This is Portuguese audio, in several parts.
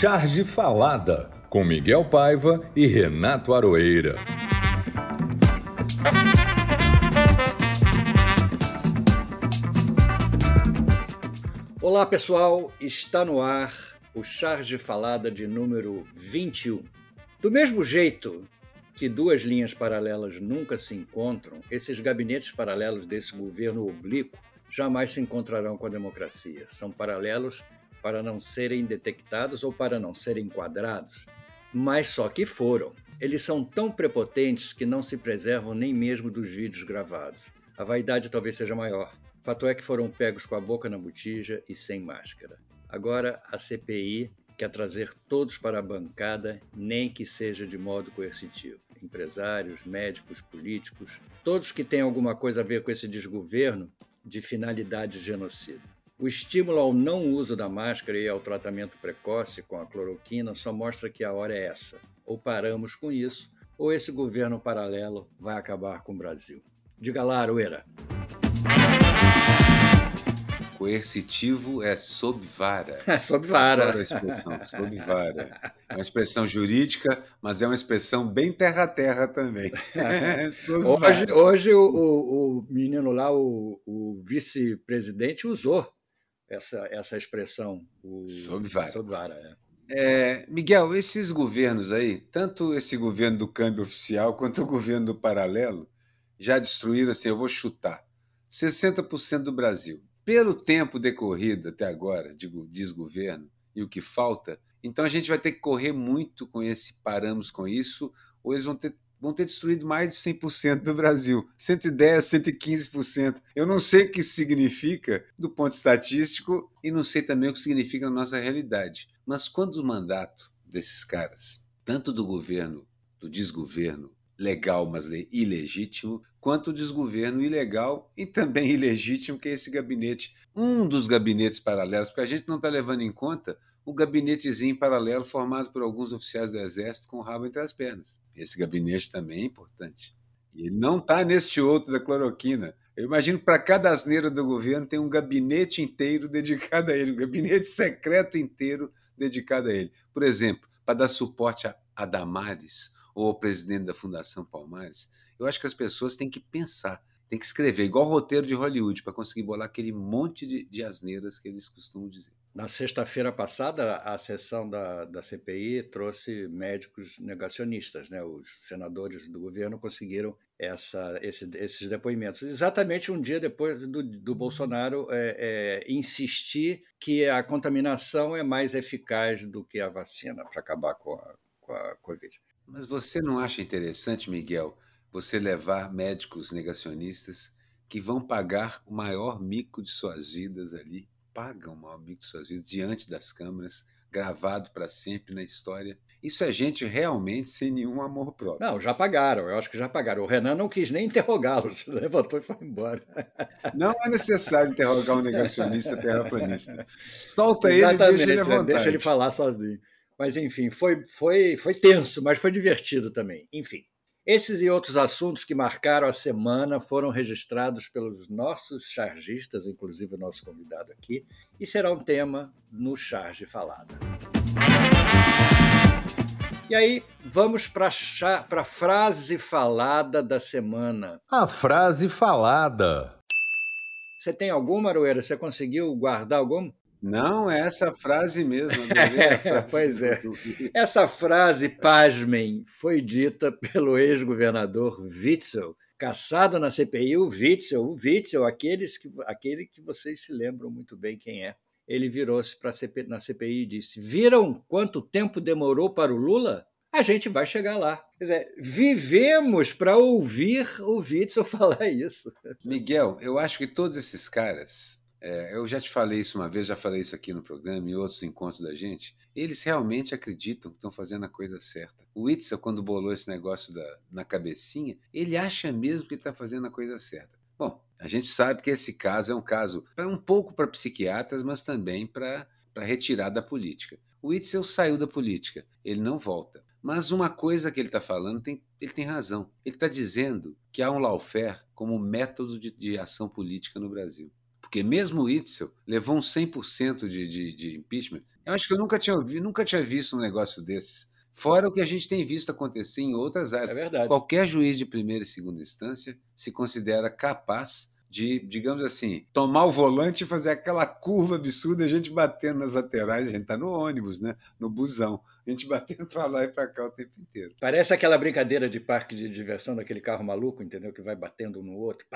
Charge Falada, com Miguel Paiva e Renato Aroeira. Olá pessoal, está no ar o Charge Falada de número 21. Do mesmo jeito que duas linhas paralelas nunca se encontram, esses gabinetes paralelos desse governo oblíquo jamais se encontrarão com a democracia. São paralelos para não serem detectados ou para não serem enquadrados, mas só que foram. Eles são tão prepotentes que não se preservam nem mesmo dos vídeos gravados. A vaidade talvez seja maior. Fato é que foram pegos com a boca na botija e sem máscara. Agora a CPI quer trazer todos para a bancada, nem que seja de modo coercitivo empresários, médicos, políticos, todos que têm alguma coisa a ver com esse desgoverno de finalidade genocida. O estímulo ao não uso da máscara e ao tratamento precoce com a cloroquina só mostra que a hora é essa. Ou paramos com isso, ou esse governo paralelo vai acabar com o Brasil. Diga lá, Arueira coercitivo é sob vara. É sob vara. a expressão, sob vara. É uma expressão jurídica, mas é uma expressão bem terra-terra também. hoje, hoje o, o, menino lá, o, o vice-presidente, usou essa, essa expressão. O, sob vara. Sob vara é. É, Miguel, esses governos aí, tanto esse governo do câmbio oficial quanto o governo do paralelo, já destruíram, assim, eu vou chutar, 60% do Brasil pelo tempo decorrido até agora de desgoverno e o que falta, então a gente vai ter que correr muito com esse paramos com isso, ou eles vão ter, vão ter destruído mais de 100% do Brasil, 110, 115%. Eu não sei o que isso significa do ponto estatístico e não sei também o que significa na nossa realidade. Mas quando o mandato desses caras, tanto do governo, do desgoverno, legal, mas ilegítimo, quanto o desgoverno ilegal e também ilegítimo, que é esse gabinete, um dos gabinetes paralelos, porque a gente não está levando em conta o gabinetezinho paralelo formado por alguns oficiais do Exército com o rabo entre as pernas. Esse gabinete também é importante. E ele não está neste outro da cloroquina. Eu imagino que para cada asneira do governo tem um gabinete inteiro dedicado a ele, um gabinete secreto inteiro dedicado a ele. Por exemplo, para dar suporte a, Damares, ou o presidente da Fundação Palmares, eu acho que as pessoas têm que pensar, têm que escrever, igual roteiro de Hollywood, para conseguir bolar aquele monte de, de asneiras que eles costumam dizer. Na sexta-feira passada, a sessão da, da CPI trouxe médicos negacionistas. Né? Os senadores do governo conseguiram essa, esse, esses depoimentos. Exatamente um dia depois do, do Bolsonaro é, é, insistir que a contaminação é mais eficaz do que a vacina para acabar com a, com a Covid. Mas você não acha interessante, Miguel, você levar médicos negacionistas que vão pagar o maior mico de suas vidas ali, pagam o de suas vidas diante das câmeras, gravado para sempre na história. Isso é gente realmente sem nenhum amor próprio. Não, já pagaram, eu acho que já pagaram. O Renan não quis nem interrogá-los, levantou e foi embora. Não é necessário interrogar um negacionista terraplanista. Solta Exatamente, ele e deixa ele vontade. Deixa ele falar sozinho. Mas, enfim, foi, foi, foi tenso, mas foi divertido também. Enfim, esses e outros assuntos que marcaram a semana foram registrados pelos nossos chargistas, inclusive o nosso convidado aqui, e será um tema no Charge Falada. E aí, vamos para a frase falada da semana. A frase falada. Você tem alguma, Aroeira? Você conseguiu guardar alguma? Não, é essa frase mesmo. Frase pois é. Essa frase, pasmem, foi dita pelo ex-governador Witzel, caçado na CPI, o Witzel, o Witzel, aqueles que, aquele que vocês se lembram muito bem quem é. Ele virou-se CP, na CPI e disse: Viram quanto tempo demorou para o Lula? A gente vai chegar lá. Quer dizer, vivemos para ouvir o Witzel falar isso. Miguel, eu acho que todos esses caras é, eu já te falei isso uma vez, já falei isso aqui no programa e outros encontros da gente. Eles realmente acreditam que estão fazendo a coisa certa. O Itzel, quando bolou esse negócio da, na cabecinha, ele acha mesmo que está fazendo a coisa certa. Bom, a gente sabe que esse caso é um caso um pouco para psiquiatras, mas também para retirar da política. O Itzel saiu da política, ele não volta. Mas uma coisa que ele está falando, tem, ele tem razão. Ele está dizendo que há um lawfare como método de, de ação política no Brasil porque mesmo o Itzel levou um 100% de, de, de impeachment. Eu acho que eu nunca tinha, nunca tinha visto um negócio desses. Fora o que a gente tem visto acontecer em outras áreas. É verdade. Qualquer juiz de primeira e segunda instância se considera capaz de, digamos assim, tomar o volante e fazer aquela curva absurda, a gente batendo nas laterais, a gente está no ônibus, né? no busão, a gente batendo para lá e para cá o tempo inteiro. Parece aquela brincadeira de parque de diversão daquele carro maluco, entendeu? Que vai batendo um no outro.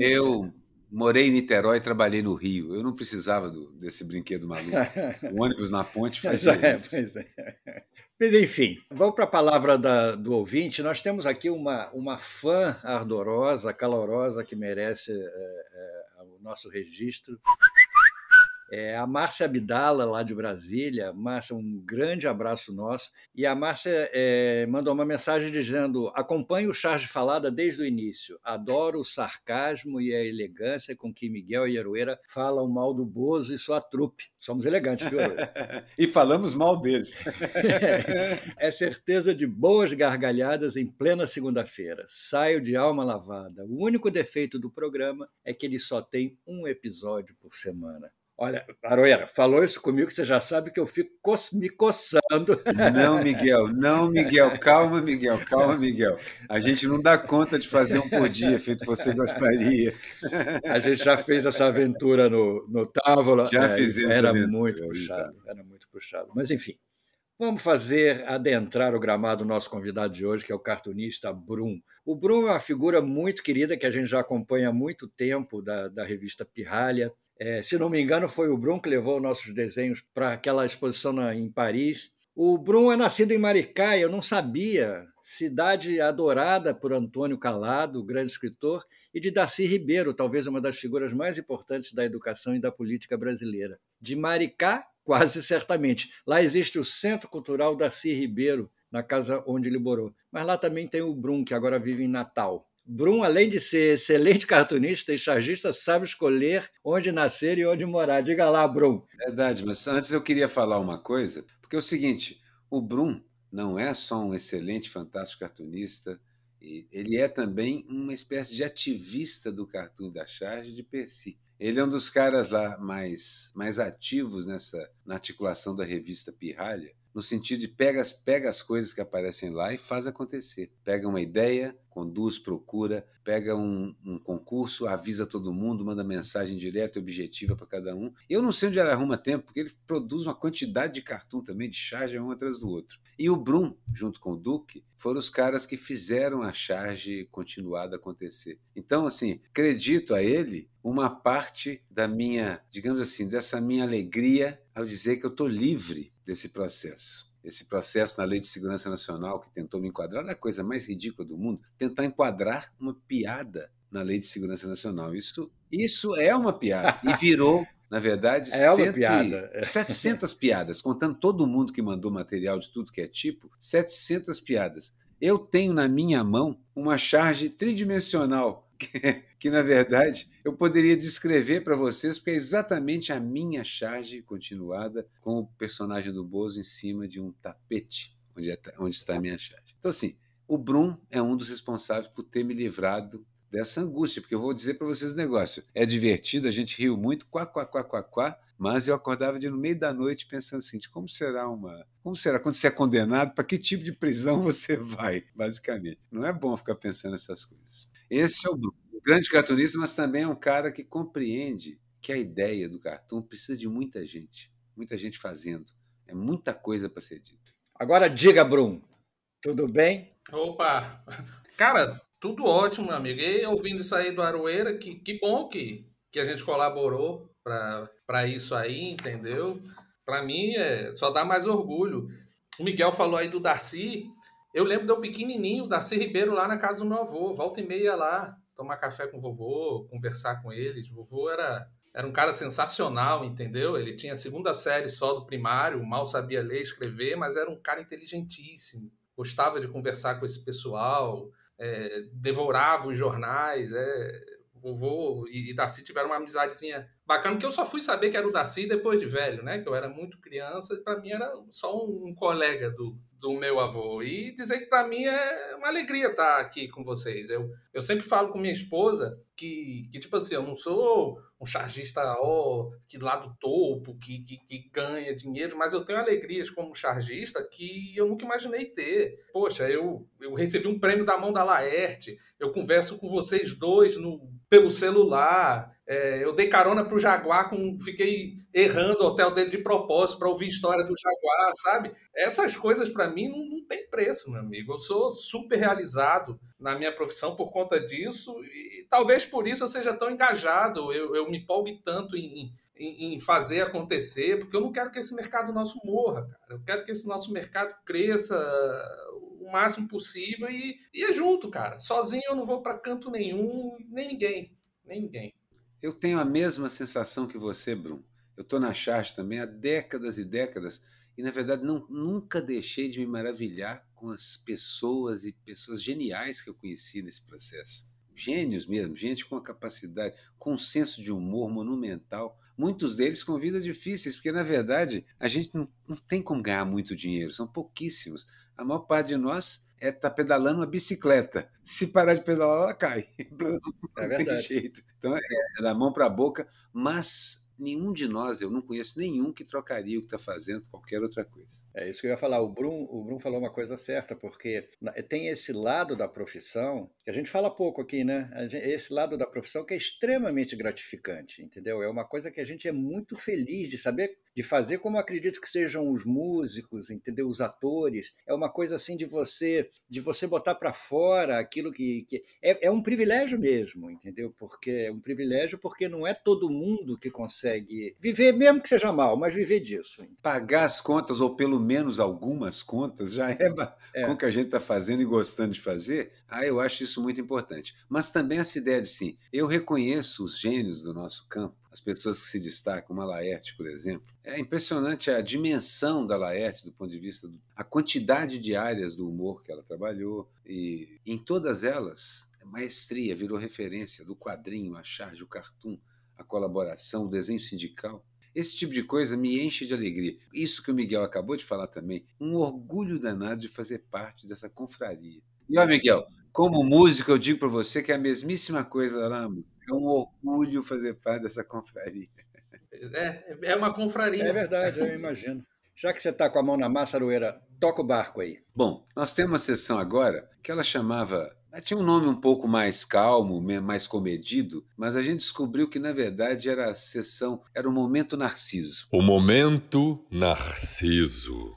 Eu morei em Niterói e trabalhei no Rio. Eu não precisava do, desse brinquedo maluco. O ônibus na ponte fazia é, isso. Pois é. Mas, enfim, vamos para a palavra da, do ouvinte. Nós temos aqui uma, uma fã ardorosa, calorosa, que merece é, é, o nosso registro. É a Márcia Abdala, lá de Brasília. Márcia, um grande abraço nosso. E a Márcia é, mandou uma mensagem dizendo: acompanho o Charge Falada desde o início. Adoro o sarcasmo e a elegância com que Miguel e Aroeira falam mal do Bozo e sua trupe. Somos elegantes, viu, E falamos mal deles. é certeza de boas gargalhadas em plena segunda-feira. Saio de alma lavada. O único defeito do programa é que ele só tem um episódio por semana. Olha, Aroeira, falou isso comigo, você já sabe que eu fico me coçando. Não, Miguel, não, Miguel, calma, Miguel, calma, Miguel. A gente não dá conta de fazer um por dia, feito você gostaria. A gente já fez essa aventura no, no Távola. Já é, fizemos. Era muito puxado, era muito puxado. Mas, enfim, vamos fazer adentrar o gramado do nosso convidado de hoje, que é o cartunista Brum. O Brum é uma figura muito querida que a gente já acompanha há muito tempo da, da revista Pirralha. É, se não me engano, foi o Brum que levou nossos desenhos para aquela exposição na, em Paris. O Brum é nascido em Maricá, eu não sabia. Cidade adorada por Antônio Calado, grande escritor, e de Darcy Ribeiro, talvez uma das figuras mais importantes da educação e da política brasileira. De Maricá, quase certamente. Lá existe o Centro Cultural Darcy Ribeiro, na casa onde ele morou. Mas lá também tem o Brum, que agora vive em Natal. Brum, além de ser excelente cartunista e chargista, sabe escolher onde nascer e onde morar. Diga lá, Brum. Verdade, mas antes eu queria falar uma coisa, porque é o seguinte: o Brum não é só um excelente, fantástico cartunista, ele é também uma espécie de ativista do cartoon da charge de Percy. Ele é um dos caras lá mais, mais ativos nessa na articulação da revista Pirralha, no sentido de pega, pega as coisas que aparecem lá e faz acontecer. Pega uma ideia, conduz, procura, pega um, um, concurso, avisa todo mundo, manda mensagem direta e objetiva para cada um. Eu não sei onde ele arruma tempo, porque ele produz uma quantidade de cartoon também, de charge um atrás do outro. E o Brum, junto com o Duque, foram os caras que fizeram a charge continuada acontecer. Então, assim, acredito a ele uma parte da minha, digamos assim, dessa minha alegria ao dizer que eu estou livre desse processo esse processo na Lei de Segurança Nacional que tentou me enquadrar, é a coisa mais ridícula do mundo, tentar enquadrar uma piada na Lei de Segurança Nacional. Isso, isso é uma piada. E virou, na verdade, é uma piada. 700 piadas, contando todo mundo que mandou material de tudo que é tipo, 700 piadas. Eu tenho na minha mão uma charge tridimensional que, que, na verdade eu poderia descrever para vocês, porque é exatamente a minha charge continuada com o personagem do Bozo em cima de um tapete, onde, é, onde está a minha charge. Então, assim, o Brum é um dos responsáveis por ter me livrado dessa angústia, porque eu vou dizer para vocês o um negócio. É divertido, a gente riu muito, quá, quá, quá, quá, quá, mas eu acordava de no meio da noite pensando assim, como será uma, como será quando você é condenado, para que tipo de prisão você vai, basicamente. Não é bom ficar pensando nessas coisas. Esse é o Bruno. Um grande cartunista, mas também é um cara que compreende que a ideia do cartoon precisa de muita gente, muita gente fazendo. É muita coisa para ser dita. Agora diga, Brum, tudo bem? Opa! Cara, tudo ótimo, meu amigo. E ouvindo isso aí do Aroeira, que, que bom que, que a gente colaborou para isso aí, entendeu? Para mim, é, só dá mais orgulho. O Miguel falou aí do Darcy. Eu lembro de eu pequenininho, Darcy Ribeiro, lá na casa do meu avô. Volta e meia lá, tomar café com o vovô, conversar com eles. O vovô era, era um cara sensacional, entendeu? Ele tinha segunda série só do primário, mal sabia ler e escrever, mas era um cara inteligentíssimo. Gostava de conversar com esse pessoal, é, devorava os jornais. É... O vô e, e Darcy tiveram uma amizadezinha bacana, que eu só fui saber que era o Darcy depois de velho, né? Que eu era muito criança e para mim era só um, um colega do, do meu avô. E dizer que para mim é uma alegria estar aqui com vocês. Eu, eu sempre falo com minha esposa que, que tipo assim, eu não sou um chargista ó, que lá do topo, que, que, que, ganha dinheiro, mas eu tenho alegrias como chargista que eu nunca imaginei ter. Poxa, eu, eu recebi um prêmio da mão da Laerte, eu converso com vocês dois no, pelo celular, é, eu dei carona pro Jaguar, com, fiquei errando o hotel dele de propósito para ouvir história do Jaguar, sabe? Essas coisas para mim não, não tem preço, meu amigo. Eu sou super realizado na minha profissão por conta disso e talvez por isso eu seja tão engajado, eu, eu me empolgue tanto em, em, em, fazer acontecer, porque eu não quero que esse mercado nosso morra, cara. Eu quero que esse nosso mercado cresça o máximo possível e, e é junto, cara. Sozinho eu não vou para canto nenhum, nem ninguém, nem ninguém. Eu tenho a mesma sensação que você, Bruno. Eu estou na charge também há décadas e décadas e, na verdade, não, nunca deixei de me maravilhar com as pessoas e pessoas geniais que eu conheci nesse processo. Gênios mesmo, gente com a capacidade, com um senso de humor monumental. Muitos deles com vidas difíceis, porque, na verdade, a gente não, não tem como ganhar muito dinheiro, são pouquíssimos. A maior parte de nós é estar tá pedalando uma bicicleta. Se parar de pedalar, ela cai. É verdade. Não tem jeito. Então, é, é da mão para a boca, mas nenhum de nós, eu não conheço nenhum que trocaria o que está fazendo por qualquer outra coisa. É isso que eu ia falar. O Brum, o Brum falou uma coisa certa, porque tem esse lado da profissão, que a gente fala pouco aqui, né? Esse lado da profissão que é extremamente gratificante, entendeu? É uma coisa que a gente é muito feliz de saber de fazer como acredito que sejam os músicos, entendeu? Os atores. É uma coisa assim de você de você botar para fora aquilo que, que é, é, um privilégio mesmo, entendeu? Porque é um privilégio porque não é todo mundo que consegue viver, mesmo que seja mal, mas viver disso. Pagar as contas ou pelo menos algumas contas já é, é. com o que a gente está fazendo e gostando de fazer. Ah, eu acho isso muito importante. Mas também essa ideia de sim, eu reconheço os gênios do nosso campo as pessoas que se destacam, uma Laerte, por exemplo. É impressionante a dimensão da Laerte do ponto de vista da quantidade de áreas do humor que ela trabalhou e em todas elas maestria virou referência do quadrinho, a charge, o cartoon, a colaboração, o desenho sindical. Esse tipo de coisa me enche de alegria. Isso que o Miguel acabou de falar também, um orgulho danado de fazer parte dessa confraria. E ó, Miguel, como músico, eu digo para você que é a mesmíssima coisa lá na. É um orgulho fazer parte dessa confraria. É, é uma confraria. É verdade, eu imagino. Já que você está com a mão na massa, Aroeira, toca o barco aí. Bom, nós temos uma sessão agora que ela chamava. Tinha um nome um pouco mais calmo, mais comedido, mas a gente descobriu que, na verdade, era a sessão, era o Momento Narciso. O Momento Narciso.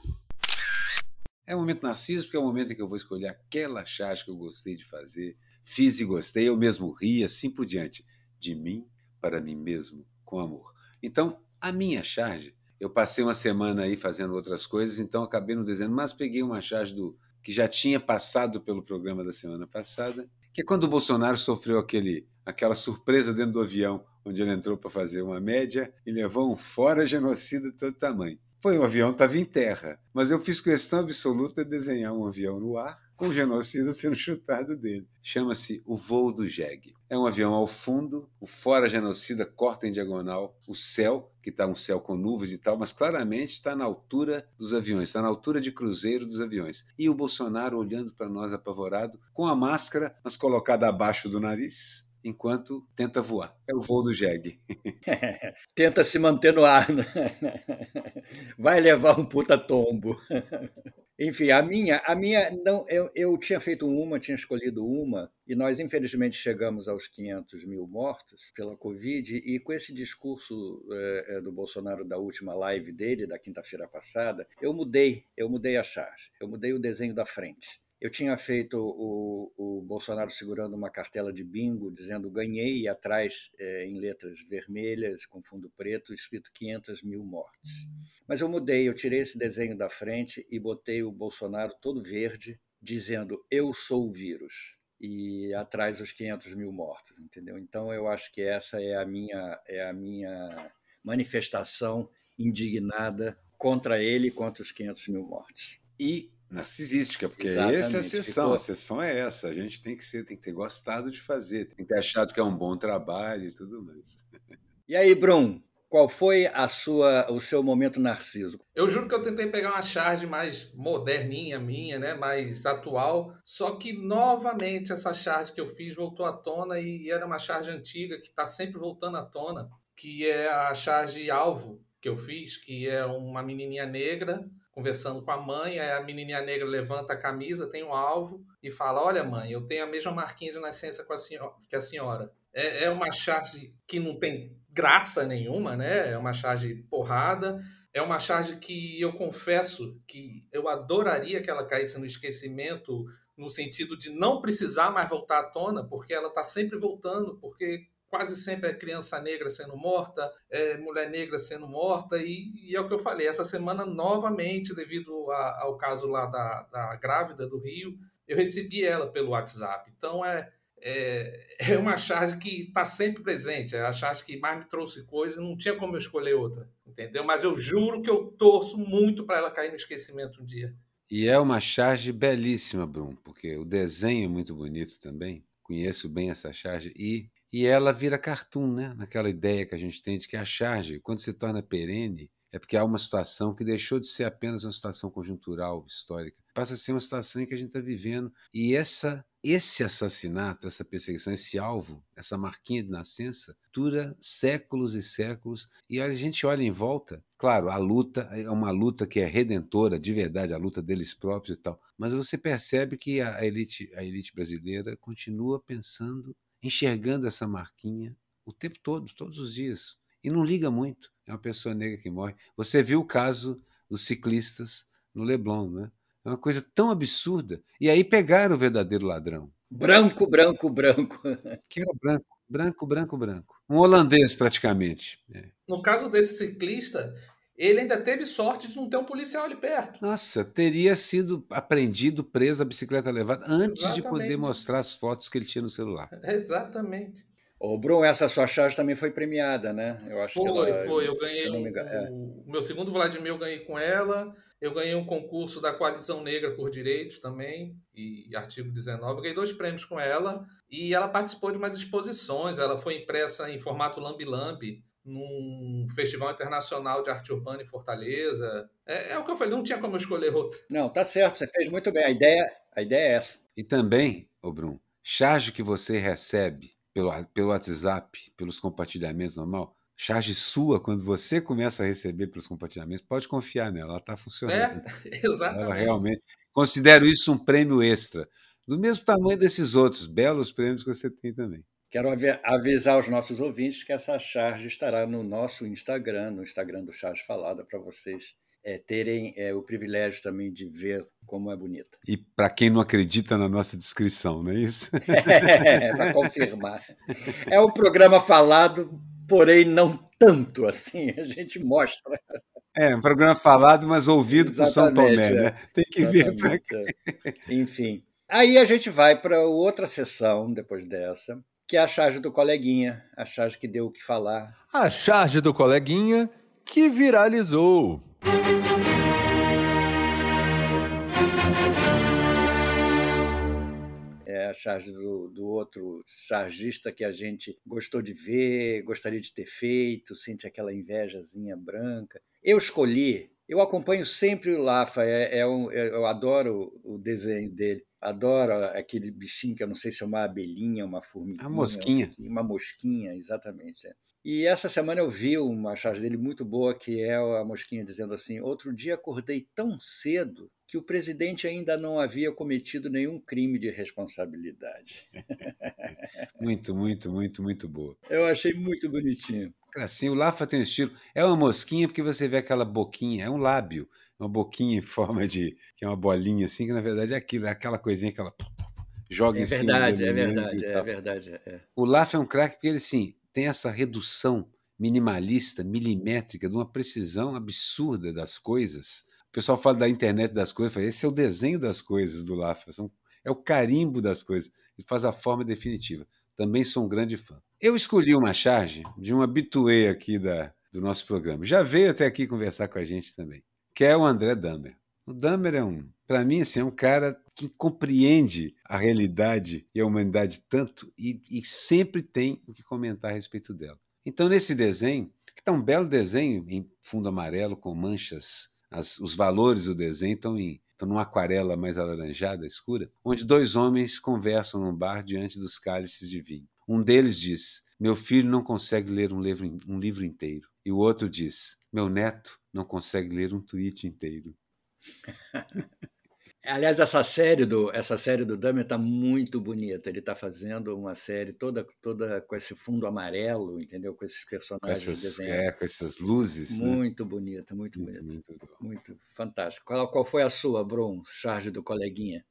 É o Momento Narciso porque é o momento em que eu vou escolher aquela charge que eu gostei de fazer, Fiz e gostei, eu mesmo ri, assim por diante. De mim para mim mesmo, com amor. Então, a minha charge, eu passei uma semana aí fazendo outras coisas, então acabei não dizendo, mas peguei uma charge do que já tinha passado pelo programa da semana passada, que é quando o Bolsonaro sofreu aquele, aquela surpresa dentro do avião, onde ele entrou para fazer uma média e levou um fora genocida de todo tamanho. Foi um avião, estava em terra, mas eu fiz questão absoluta de desenhar um avião no ar com o genocida sendo chutado dele. Chama-se o voo do jegue. É um avião ao fundo, o fora genocida corta em diagonal o céu, que está um céu com nuvens e tal, mas claramente está na altura dos aviões, está na altura de cruzeiro dos aviões. E o Bolsonaro olhando para nós apavorado, com a máscara, mas colocada abaixo do nariz, enquanto tenta voar. É o voo do jegue. tenta se manter no ar. Né? Vai levar um puta tombo. Enfim, a minha, a minha não, eu, eu tinha feito uma, tinha escolhido uma, e nós infelizmente chegamos aos 500 mil mortos pela Covid, e com esse discurso é, do Bolsonaro da última live dele, da quinta-feira passada, eu mudei, eu mudei a charge, eu mudei o desenho da frente. Eu tinha feito o, o, Bolsonaro segurando uma cartela de bingo, dizendo ganhei, e atrás, é, em letras vermelhas, com fundo preto, escrito 500 mil mortes. Mas eu mudei, eu tirei esse desenho da frente e botei o Bolsonaro todo verde, dizendo eu sou o vírus. E atrás os 500 mil mortos, entendeu? Então eu acho que essa é a minha, é a minha manifestação indignada contra ele e contra os 500 mil mortos. E narcisística, porque Exatamente. essa é a sessão, Ficou... a sessão é essa. A gente tem que ser, tem que ter gostado de fazer, tem que ter achado que é um bom trabalho e tudo mais. E aí, Brum, qual foi a sua, o seu momento narciso? Eu juro que eu tentei pegar uma charge mais moderninha minha, né, mais atual, só que novamente essa charge que eu fiz voltou à tona e era uma charge antiga que está sempre voltando à tona, que é a charge alvo que eu fiz, que é uma menininha negra conversando com a mãe, aí a menininha negra levanta a camisa, tem um alvo e fala: Olha, mãe, eu tenho a mesma marquinha de nascença a senhora, que a senhora. É, é uma charge que não tem graça nenhuma, né? É uma charge porrada. É uma charge que eu confesso que eu adoraria que ela caísse no esquecimento, no sentido de não precisar mais voltar à tona, porque ela está sempre voltando, porque quase sempre é criança negra sendo morta, é mulher negra sendo morta, e, e, é o que eu falei, essa semana, novamente, devido a, ao caso lá da, da grávida do Rio, eu recebi ela pelo WhatsApp. Então, é, é, é uma charge que está sempre presente, é a charge que mais me trouxe coisa, não tinha como eu escolher outra, entendeu? Mas eu juro que eu torço muito para ela cair no esquecimento um dia. E é uma charge belíssima, Bruno, porque o desenho é muito bonito também. Conheço bem essa charge e e ela vira cartoon, né? Naquela ideia que a gente tem de que a charge, quando se torna perene, é porque há uma situação que deixou de ser apenas uma situação conjuntural, histórica, passa a ser uma situação em que a gente está vivendo. E essa, esse assassinato, essa perseguição, esse alvo, essa marquinha de nascença, dura séculos e séculos. E a gente olha em volta, claro, a luta é uma luta que é redentora, de verdade, a luta deles próprios e tal. Mas você percebe que a elite, a elite brasileira continua pensando enxergando essa marquinha o tempo todo, todos os dias. E não liga muito. É uma pessoa negra que morre. Você viu o caso dos ciclistas no Leblon, né? É uma coisa tão absurda. E aí pegaram o verdadeiro ladrão. Branco, branco, branco. Que era branco, branco, branco, branco. Um holandês, praticamente. É. No caso desse ciclista, ele ainda teve sorte de não ter um policial ali perto. Nossa, teria sido apreendido, preso, a bicicleta levada, antes Exatamente. de poder mostrar as fotos que ele tinha no celular. Exatamente. Ô, Bruno, essa sua charge também foi premiada, né? Eu acho foi, que ela, foi. Eu ganhei um, é. o meu segundo Vladimir eu ganhei com ela. Eu ganhei um concurso da Coalizão Negra por Direitos também, e artigo 19. Eu ganhei dois prêmios com ela. E ela participou de umas exposições. Ela foi impressa em formato lambi-lambi num festival internacional de arte urbana em Fortaleza. É, é, o que eu falei, não tinha como eu escolher outra. Não, tá certo, você fez muito bem. A ideia, a ideia é essa. E também, ô Bruno, charge que você recebe pelo, pelo WhatsApp, pelos compartilhamentos normal, charge sua, quando você começa a receber pelos compartilhamentos, pode confiar nela, ela está funcionando. É, exatamente. Ela realmente. Considero isso um prêmio extra, do mesmo tamanho desses outros belos prêmios que você tem também. Quero avisar os nossos ouvintes que essa charge estará no nosso Instagram, no Instagram do Charge Falada, para vocês é, terem é, o privilégio também de ver como é bonita. E para quem não acredita na nossa descrição, não é isso? É, para confirmar. É um programa falado, porém não tanto assim, a gente mostra. É, um programa falado, mas ouvido por São Tomé, né? Tem que ver para Enfim. Aí a gente vai para outra sessão depois dessa, que é a charge do coleguinha, a charge que deu o que falar. A charge do coleguinha que viralizou. É a charge do, do outro chargista que a gente gostou de ver, gostaria de ter feito, sente aquela invejazinha branca. Eu escolhi, eu acompanho sempre o Lafa, é, é um, eu adoro o desenho dele adoro aquele bichinho que eu não sei se é uma abelhinha, uma formiguinha. A mosquinha. Uma mosquinha, exatamente. É. E essa semana eu vi uma charge dele muito boa, que é a mosquinha dizendo assim: Outro dia acordei tão cedo que o presidente ainda não havia cometido nenhum crime de responsabilidade. muito, muito, muito, muito boa. Eu achei muito bonitinho. Assim, o Lafa tem um estilo. É uma mosquinha porque você vê aquela boquinha, é um lábio uma boquinha em forma de. que é uma bolinha assim, que na verdade é aquilo, é aquela coisinha que ela joga é em verdade, cima. É verdade, é verdade, é verdade. O Laf é um craque porque ele sim tem essa redução minimalista, milimétrica, de uma precisão absurda das coisas. O pessoal fala da internet das coisas, fala, esse é o desenho das coisas do Laf, é o carimbo das coisas, ele faz a forma definitiva. Também sou um grande fã. Eu escolhi uma charge de um habituê aqui da, do nosso programa. Já veio até aqui conversar com a gente também que é o André Damer. O Dahmer é um, para mim, assim, é um cara que compreende a realidade e a humanidade tanto e, e sempre tem o que comentar a respeito dela. Então, nesse desenho, que está um belo desenho em fundo amarelo com manchas, as, os valores do desenho estão em estão numa aquarela mais alaranjada, escura, onde dois homens conversam num bar diante dos cálices de vinho. Um deles diz: Meu filho não consegue ler um livro, um livro inteiro. E o outro diz: Meu neto não consegue ler um tweet inteiro. Aliás, essa série do essa série do Dahmer está muito bonita. Ele está fazendo uma série toda toda com esse fundo amarelo, entendeu? Com esses personagens com essas, desenhados. É, com essas luzes. né? Muito bonita, muito, Muito, bonita. muito. Muito fantástico. Qual, qual foi a sua, Brum? Charge do coleguinha.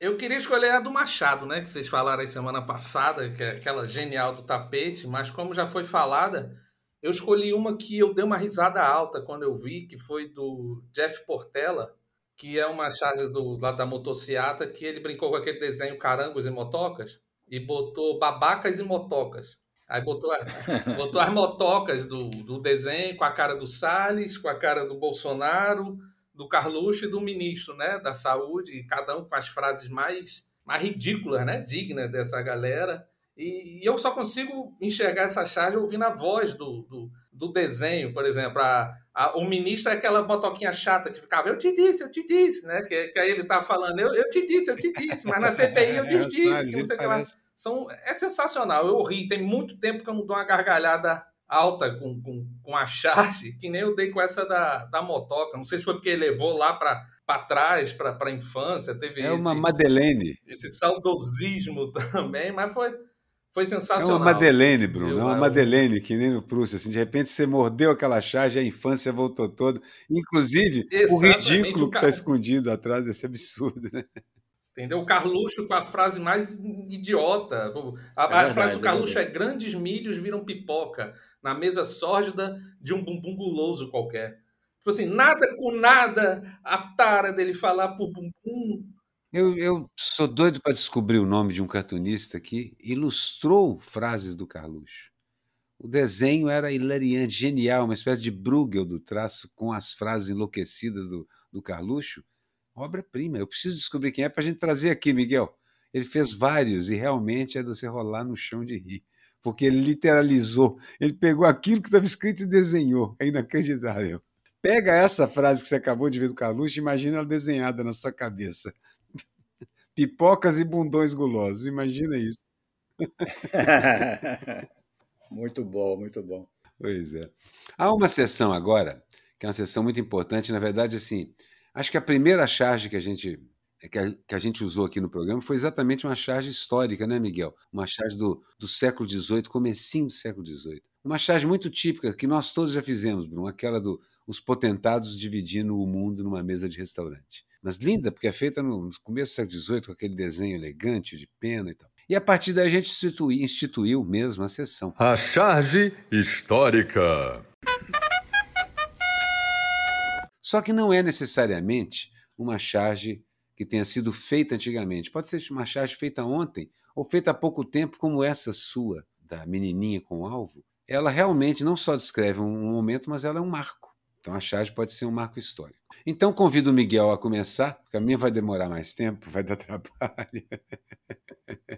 Eu queria escolher a do Machado, né? Que vocês falaram aí semana passada, que é aquela genial do tapete, mas como já foi falada, eu escolhi uma que eu dei uma risada alta quando eu vi, que foi do Jeff Portela, que é uma charge do, lá da motociata, que ele brincou com aquele desenho Carangos e Motocas e botou babacas e motocas. Aí botou, botou as motocas do, do desenho com a cara do Salles, com a cara do Bolsonaro, do Carluxo e do ministro né, da Saúde, e cada um com as frases mais, mais ridículas, né, dignas dessa galera. E, e eu só consigo enxergar essa charge ouvindo a voz do, do, do desenho, por exemplo. A, a- o ministro é aquela motoquinha chata que ficava, eu te disse, eu te disse, né? Que, que aí ele tá falando, eu, eu te disse, eu te disse, mas na CPI eu te É, disse, que não ele sei o que lá. parece- São, é sensacional, eu ri. Tem muito tempo que eu não dou uma gargalhada alta com, com, com a charge, que nem eu dei com essa da, da motoca. Não sei se foi porque ele levou lá para trás, para a infância, teve É esse, uma Madeleine. esse saudosismo também, mas foi, foi É sensacional. uma Madeleine, Bruno. Eu- É uma eu- Madeleine, que nem no Proust. Assim, de repente você mordeu aquela charge, a infância voltou toda. Inclusive, o Exatamente, ridículo o que está escondido atrás desse absurdo. Né? Entendeu? O Carluxo com a frase mais idiota. O- A, a verdade, frase do é Carluxo é, verdade. grandes milhos viram pipoca na mesa sórdida de um bumbum guloso qualquer. Tipo assim, nada com nada, a tara dele falar pro bumbum. Eu, eu sou doido para descobrir o nome de um cartunista que ilustrou frases do Carluxo. O desenho era hilariante, genial, uma espécie de Bruegel do traço com as frases enlouquecidas do, do Carluxo. Obra-prima. Eu preciso descobrir quem é para a gente trazer aqui, Miguel. Ele fez vários e realmente é de você rolar no chão de rir. Porque ele literalizou, ele pegou aquilo que estava escrito e desenhou. É inacreditável. Pega essa frase que você acabou de ver do Carluxo e imagina ela desenhada na sua cabeça. Pipocas e bundões gulosos. Imagina isso. muito bom, muito bom. Pois é. Há uma sessão agora, que é uma sessão muito importante. Na verdade, assim, acho que a primeira charge que a gente que a, que a gente usou aqui no programa foi exatamente uma charge histórica, né, Miguel? Uma charge do, do século XVIII, comecinho do século XVIII. Uma charge muito típica que nós todos já fizemos, Bruno, aquela do os potentados dividindo o mundo numa mesa de restaurante. Mas linda, porque é feita no começo do século XVIII, com aquele desenho elegante de pena e tal. E a partir daí a gente instituiu, instituiu mesmo a sessão. A charge histórica. Só que não é necessariamente uma charge que tenha sido feita antigamente. Pode ser uma charge feita ontem ou feita há pouco tempo, como essa sua, da menininha com o alvo. Ela realmente não só descreve um momento, mas ela é um marco. Então a charge pode ser um marco histórico. Então convido o Miguel a começar, porque a minha vai demorar mais tempo, vai dar trabalho.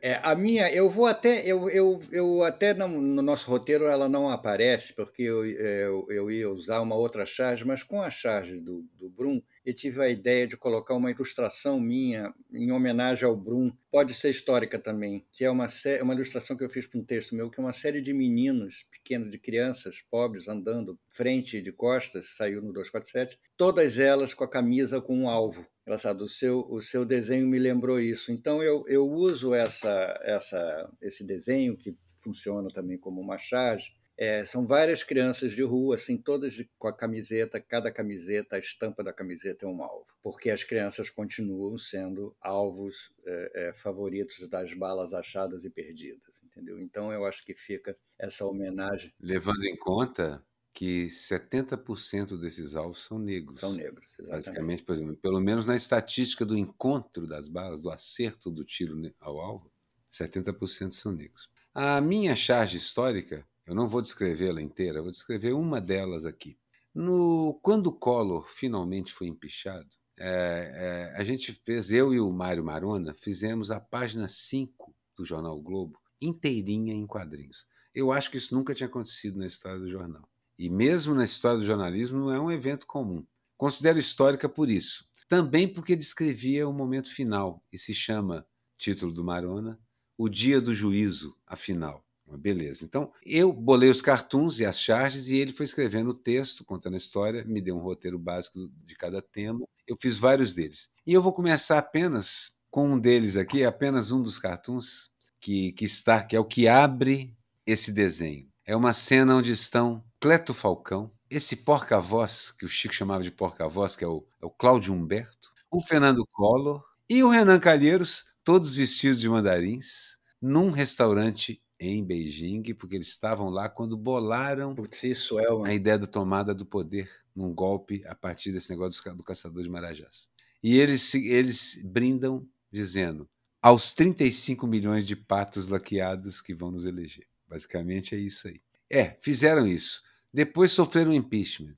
É, a minha, eu vou até, eu, eu, eu até não, no nosso roteiro ela não aparece, porque eu, eu, eu ia usar uma outra charge, mas com a charge do, do Brum, eu tive a ideia de colocar uma ilustração minha em homenagem ao Brum, pode ser histórica também, que é uma, uma ilustração que eu fiz para um texto meu, que é uma série de meninos pequenos, de crianças pobres, andando frente e de costas, saiu no 247, todas elas com a camisa com um alvo. Engraçado, o seu, o seu desenho me lembrou isso. Então eu, eu uso essa, essa, esse desenho, que funciona também como uma charge. É, são várias crianças de rua, assim, todas de, com a camiseta, cada camiseta, a estampa da camiseta é um alvo, porque as crianças continuam sendo alvos é, é, favoritos das balas achadas e perdidas, entendeu? Então eu acho que fica essa homenagem. Levando em conta que 70% desses alvos são negros. São negros, exatamente. Basicamente, por exemplo, pelo menos na estatística do encontro das balas, do acerto do tiro ao alvo, 70% são negros. A minha charge histórica, eu não vou descrevê-la inteira, vou descrever uma delas aqui. No, quando o Collor finalmente foi empichado, é, é, a gente fez, eu e o Mário Marona, fizemos a página 5 do jornal o Globo inteirinha em quadrinhos. Eu acho que isso nunca tinha acontecido na história do jornal. E mesmo na história do jornalismo, não é um evento comum. Considero histórica por isso. Também porque descrevia o momento final e se chama, título do Marona, O Dia do Juízo, afinal. Beleza. Então, eu bolei os cartoons e as charges e ele foi escrevendo o texto, contando a história, me deu um roteiro básico de cada tema. Eu fiz vários deles. E eu vou começar apenas com um deles aqui, apenas um dos cartoons que, que está, que é o que abre esse desenho. É uma cena onde estão Cleto Falcão, esse porca-voz, que o Chico chamava de porca-voz, que é o, é o Cláudio Humberto, o Fernando Collor e o Renan Calheiros, todos vestidos de mandarins, num restaurante em Beijing, porque eles estavam lá quando bolaram Putz, isso é uma... a ideia da tomada do poder num golpe a partir desse negócio do caçador de marajás. E eles, eles brindam dizendo aos 35 milhões de patos laqueados que vão nos eleger. Basicamente é isso aí. É, fizeram isso. Depois sofreram impeachment.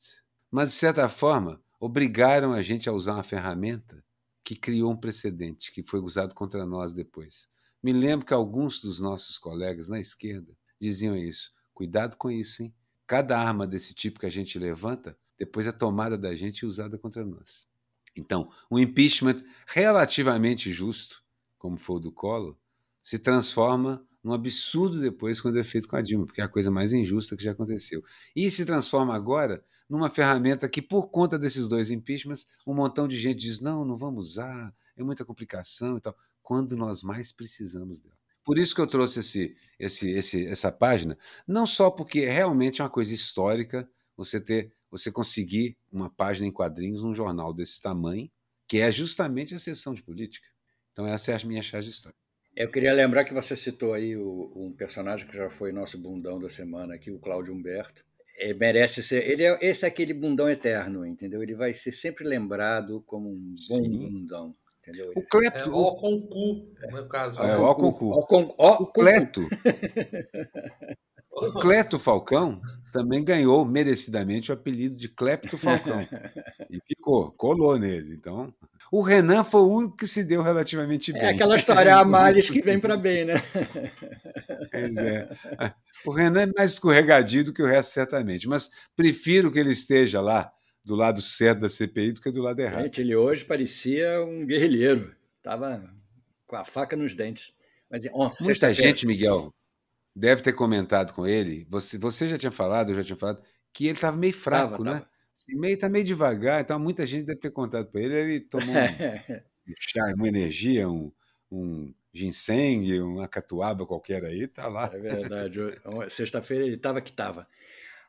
Mas, de certa forma, obrigaram a gente a usar uma ferramenta que criou um precedente, que foi usado contra nós depois. Me lembro que alguns dos nossos colegas na esquerda diziam isso. Cuidado com isso, hein? Cada arma desse tipo que a gente levanta, depois é tomada da gente e usada contra nós. Então, um impeachment relativamente justo, como foi o do Collor, se transforma num absurdo depois quando é feito com a Dilma, porque é a coisa mais injusta que já aconteceu. E se transforma agora numa ferramenta que, por conta desses dois impeachments, um montão de gente diz: não, não vamos usar, é muita complicação e tal quando nós mais precisamos dela. Por isso que eu trouxe esse, esse, esse, essa página, não só porque realmente é uma coisa histórica você ter, você conseguir uma página em quadrinhos num jornal desse tamanho, que é justamente a sessão de política. Então essa é a minha charge histórica. Eu queria lembrar que você citou aí o, um personagem que já foi nosso bundão da semana aqui, o Cláudio Humberto. É, merece ser. Ele é, esse é aquele bundão eterno, entendeu? Ele vai ser sempre lembrado como um bom Sim. bundão. Entendeu? O Clepto. É o com cu, no meu caso. É, o com cu. O Cleto. O Cleto Falcão também ganhou merecidamente o apelido de Clepto Falcão. E ficou, colou nele. Então, o Renan foi o único que se deu relativamente bem. É aquela história a mais que vem para bem, né? Pois é. O Renan é mais escorregadio do que o resto, certamente. Mas prefiro que ele esteja lá do lado certo da CPI do que do lado errado. Gente, ele hoje parecia um guerrilheiro. Estava com a faca nos dentes. Mas, oh, Muita gente, Miguel, deve ter comentado com ele. Você, você já tinha falado, eu já tinha falado, que ele estava meio fraco, tava, né? Tava. Meio tá meio devagar, então muita gente deve ter contado para ele. Ele tomou um, um chá, uma energia, um, um ginseng, uma catuaba qualquer aí, tá lá. É verdade. Sexta-feira ele estava que estava.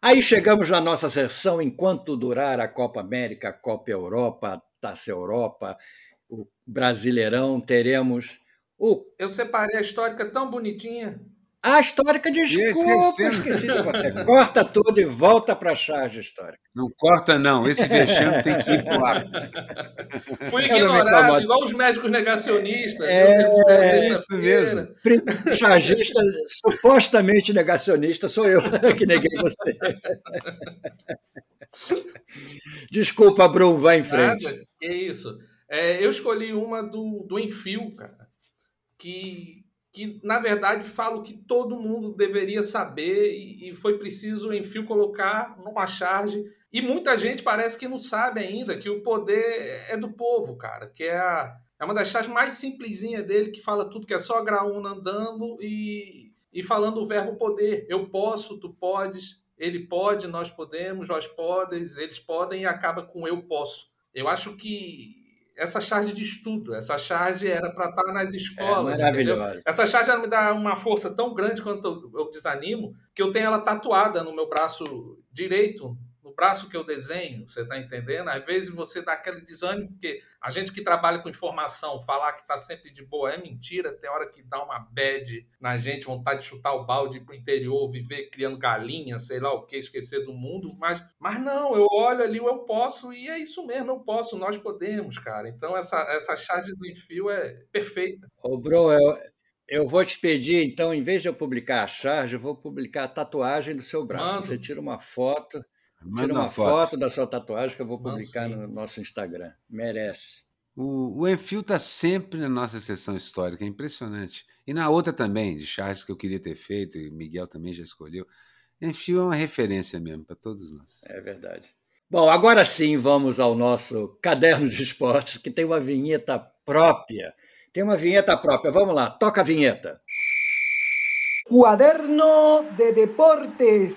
Aí chegamos na nossa sessão enquanto durar a Copa América, a Copa Europa, a Taça Europa, o Brasileirão, teremos o. Eu separei a histórica tão bonitinha. A histórica, desculpa, esqueci de você. Corta tudo e volta para a charge histórica. Não corta, não. Esse vexame tem que ir para lá. Fui ignorado, igual os médicos negacionistas. É, é isso mesmo. Chargista, supostamente negacionista, sou eu que neguei você. Desculpa, Bruno, vai em frente. Nada, que isso. É, eu escolhi uma do, do Enfio, cara, que que na verdade falo que todo mundo deveria saber e, e foi preciso, enfim, colocar numa charge. E muita gente parece que não sabe ainda que o poder é do povo, cara, que é, a, é uma das charges mais simplesinha dele, que fala tudo, que é só graúna andando e, e falando o verbo poder. Eu posso, tu podes, ele pode, nós podemos, vós podes, eles podem e acaba com eu posso. Eu acho que essa charge de estudo, essa charge era para estar tá nas é escolas. É essa charge me dá uma força tão grande quanto eu desanimo que eu tenho ela tatuada no meu braço direito, braço que eu desenho, você está entendendo? Às vezes você dá aquele desânimo, porque a gente que trabalha com informação, falar que está sempre de boa é mentira, tem hora que dá uma bad na gente, vontade de chutar o balde para o interior, viver criando galinha, sei lá o que, esquecer do mundo, mas, mas não, eu olho ali, eu posso, e é isso mesmo, eu posso, nós podemos, cara. Então essa, essa charge do enfio é perfeita. Ô, Bro, eu, eu vou te pedir, então, em vez de eu publicar a charge, eu vou publicar a tatuagem do seu braço. Mano. Você tira uma foto Manda Tira uma foto. foto. da sua tatuagem que eu vou publicar Não, no nosso Instagram. Merece. O, o Enfio está sempre na nossa sessão histórica, é impressionante. E na outra também, de Charles, que eu queria ter feito, e Miguel também já escolheu. Enfio é uma referência mesmo para todos nós. É verdade. Bom, agora sim vamos ao nosso caderno de esportes, que tem uma vinheta própria. Tem uma vinheta própria. Vamos lá, toca a vinheta. Cuaderno de Deportes,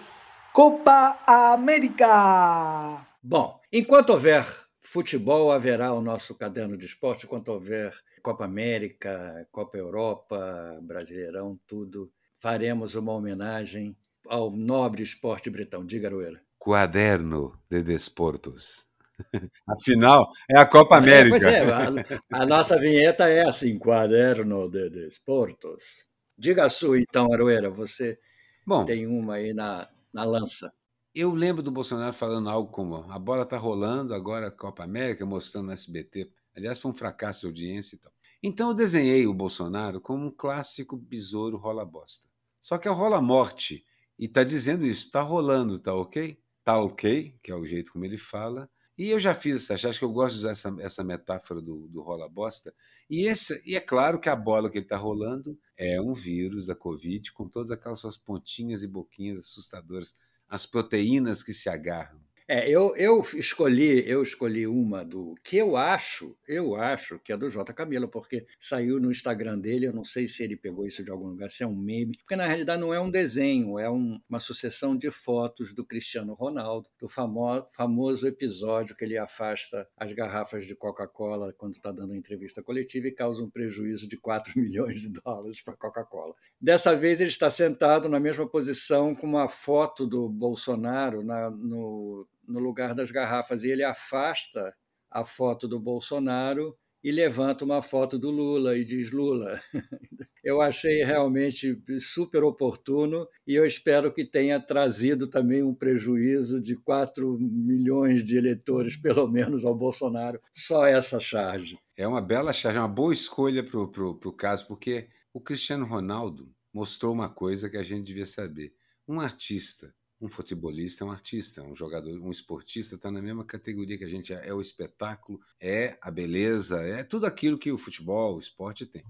Copa América. Bom, enquanto houver futebol, haverá o nosso caderno de esporte. Enquanto houver Copa América, Copa Europa, Brasileirão, tudo, faremos uma homenagem ao nobre esporte britão. Diga, Aroeira. Quaderno de Desportos. Afinal, é a Copa América. É, pois é, a, a, nossa vinheta é assim, Quaderno de Desportos. Diga a sua, então, Aroeira, você Bom, tem uma aí na, na lança. Eu lembro do Bolsonaro falando algo como: a bola está rolando, agora a Copa América, mostrando no SBT. Aliás, foi um fracasso de audiência e tal. Então eu desenhei o Bolsonaro como um clássico besouro rola-bosta. Só que é o rola-morte. E está dizendo isso, está rolando, tá ok? Tá ok, que é o jeito como ele fala. E eu já fiz essa, acho que eu gosto de usar essa, essa metáfora do, do rola-bosta. E, esse, e é claro que a bola que ele está rolando é um vírus da Covid, com todas aquelas suas pontinhas e boquinhas assustadoras as proteínas que se agarram. É, eu, eu escolhi, eu escolhi uma do que eu acho, eu acho que é do J. Camilo, porque saiu no Instagram dele, eu não sei se ele pegou isso de algum lugar, se é um meme, porque na realidade não é um desenho, é um, uma sucessão de fotos do Cristiano Ronaldo, do famo, famoso episódio que ele afasta as garrafas de Coca-Cola quando está dando uma entrevista coletiva e causa um prejuízo de 4 milhões de dólares para a Coca-Cola. Dessa vez ele está sentado na mesma posição com uma foto do Bolsonaro na, no no lugar das garrafas e ele afasta a foto do Bolsonaro e levanta uma foto do Lula e diz Lula. Eu achei realmente super oportuno e eu espero que tenha trazido também um prejuízo de 4 milhões de eleitores, pelo menos, ao Bolsonaro, só essa charge. É uma bela charge, é uma boa escolha para o caso, porque o Cristiano Ronaldo mostrou uma coisa que a gente devia saber. Um artista um futebolista é um artista, um jogador, um esportista está na mesma categoria que a gente é, é o espetáculo, é a beleza, é tudo aquilo que o futebol, o esporte tem.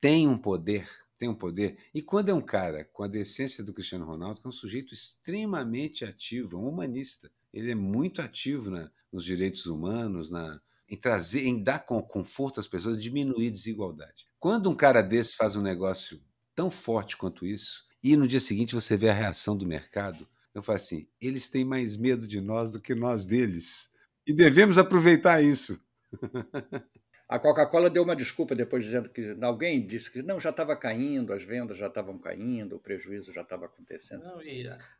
Tem um poder, tem um poder. E quando é um cara com a decência do Cristiano Ronaldo, que é um sujeito extremamente ativo, um humanista, ele é muito ativo na, nos direitos humanos, na, em trazer, em dar conforto às pessoas, diminuir desigualdade. Quando um cara desse faz um negócio tão forte quanto isso, e no dia seguinte você vê a reação do mercado, eu falo assim: eles têm mais medo de nós do que nós deles. E devemos aproveitar isso. A Coca-Cola deu uma desculpa depois dizendo que alguém disse que não, já estava caindo, as vendas já estavam caindo, o prejuízo já estava acontecendo. Não,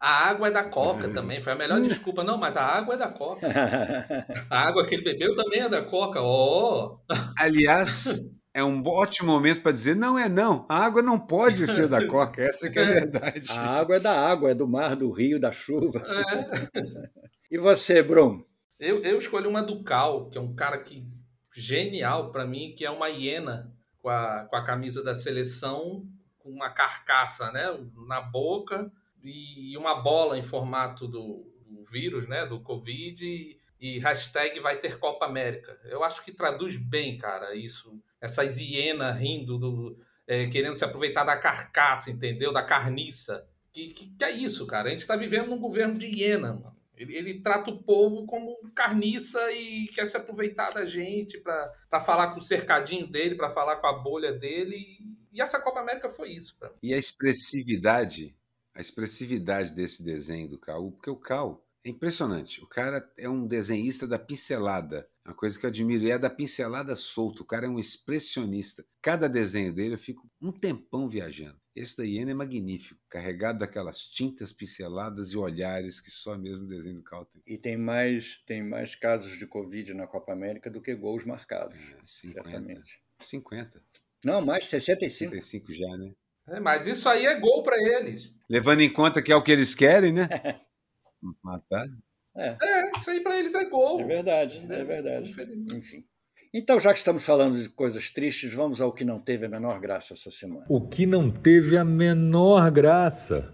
a água é da Coca também, foi a melhor desculpa. Não, mas a água é da Coca. A água que ele bebeu também é da Coca. Oh. Aliás, é um ótimo momento para dizer não é não. A água não pode ser da coca, essa que é a é. verdade. A água é da água, é do mar, do rio, da chuva. É. e você, Bruno? Eu, eu escolhi uma do Cal, que é um cara que genial para mim, que é uma hiena com a, com a camisa da seleção, com uma carcaça né, na boca e uma bola em formato do, do vírus, né, do Covid, e, e hashtag vai ter Copa América. Eu acho que traduz bem, cara, isso essas hienas rindo, do, é, querendo se aproveitar da carcaça, entendeu? Da carniça. Que, que, que é isso, cara? A gente está vivendo num governo de hiena, mano. Ele, ele, trata o povo como carniça e quer se aproveitar da gente para falar com o cercadinho dele, para falar com a bolha dele. E essa Copa América foi isso. Pra mim. E a expressividade, a expressividade desse desenho do Cal, porque o Cal é impressionante. O cara é um desenhista da pincelada. Uma coisa que eu admiro é da pincelada solta. O cara é um expressionista. Cada desenho dele eu fico um tempão viajando. Esse da Iena é magnífico, carregado daquelas tintas pinceladas e olhares que só mesmo o desenho do Cal tem. E tem mais, tem mais casos de Covid na Copa América do que gols marcados. É, 50. Certamente. 50. Não, mais 65. 65 já, né? É, mas isso aí é gol para eles. Levando em conta que é o que eles querem, né? Matar? É. é, isso aí para eles é gol. É verdade, é verdade. Enfim. Então, já que estamos falando de coisas tristes, vamos ao que não teve a menor graça essa semana. O que não teve a menor graça.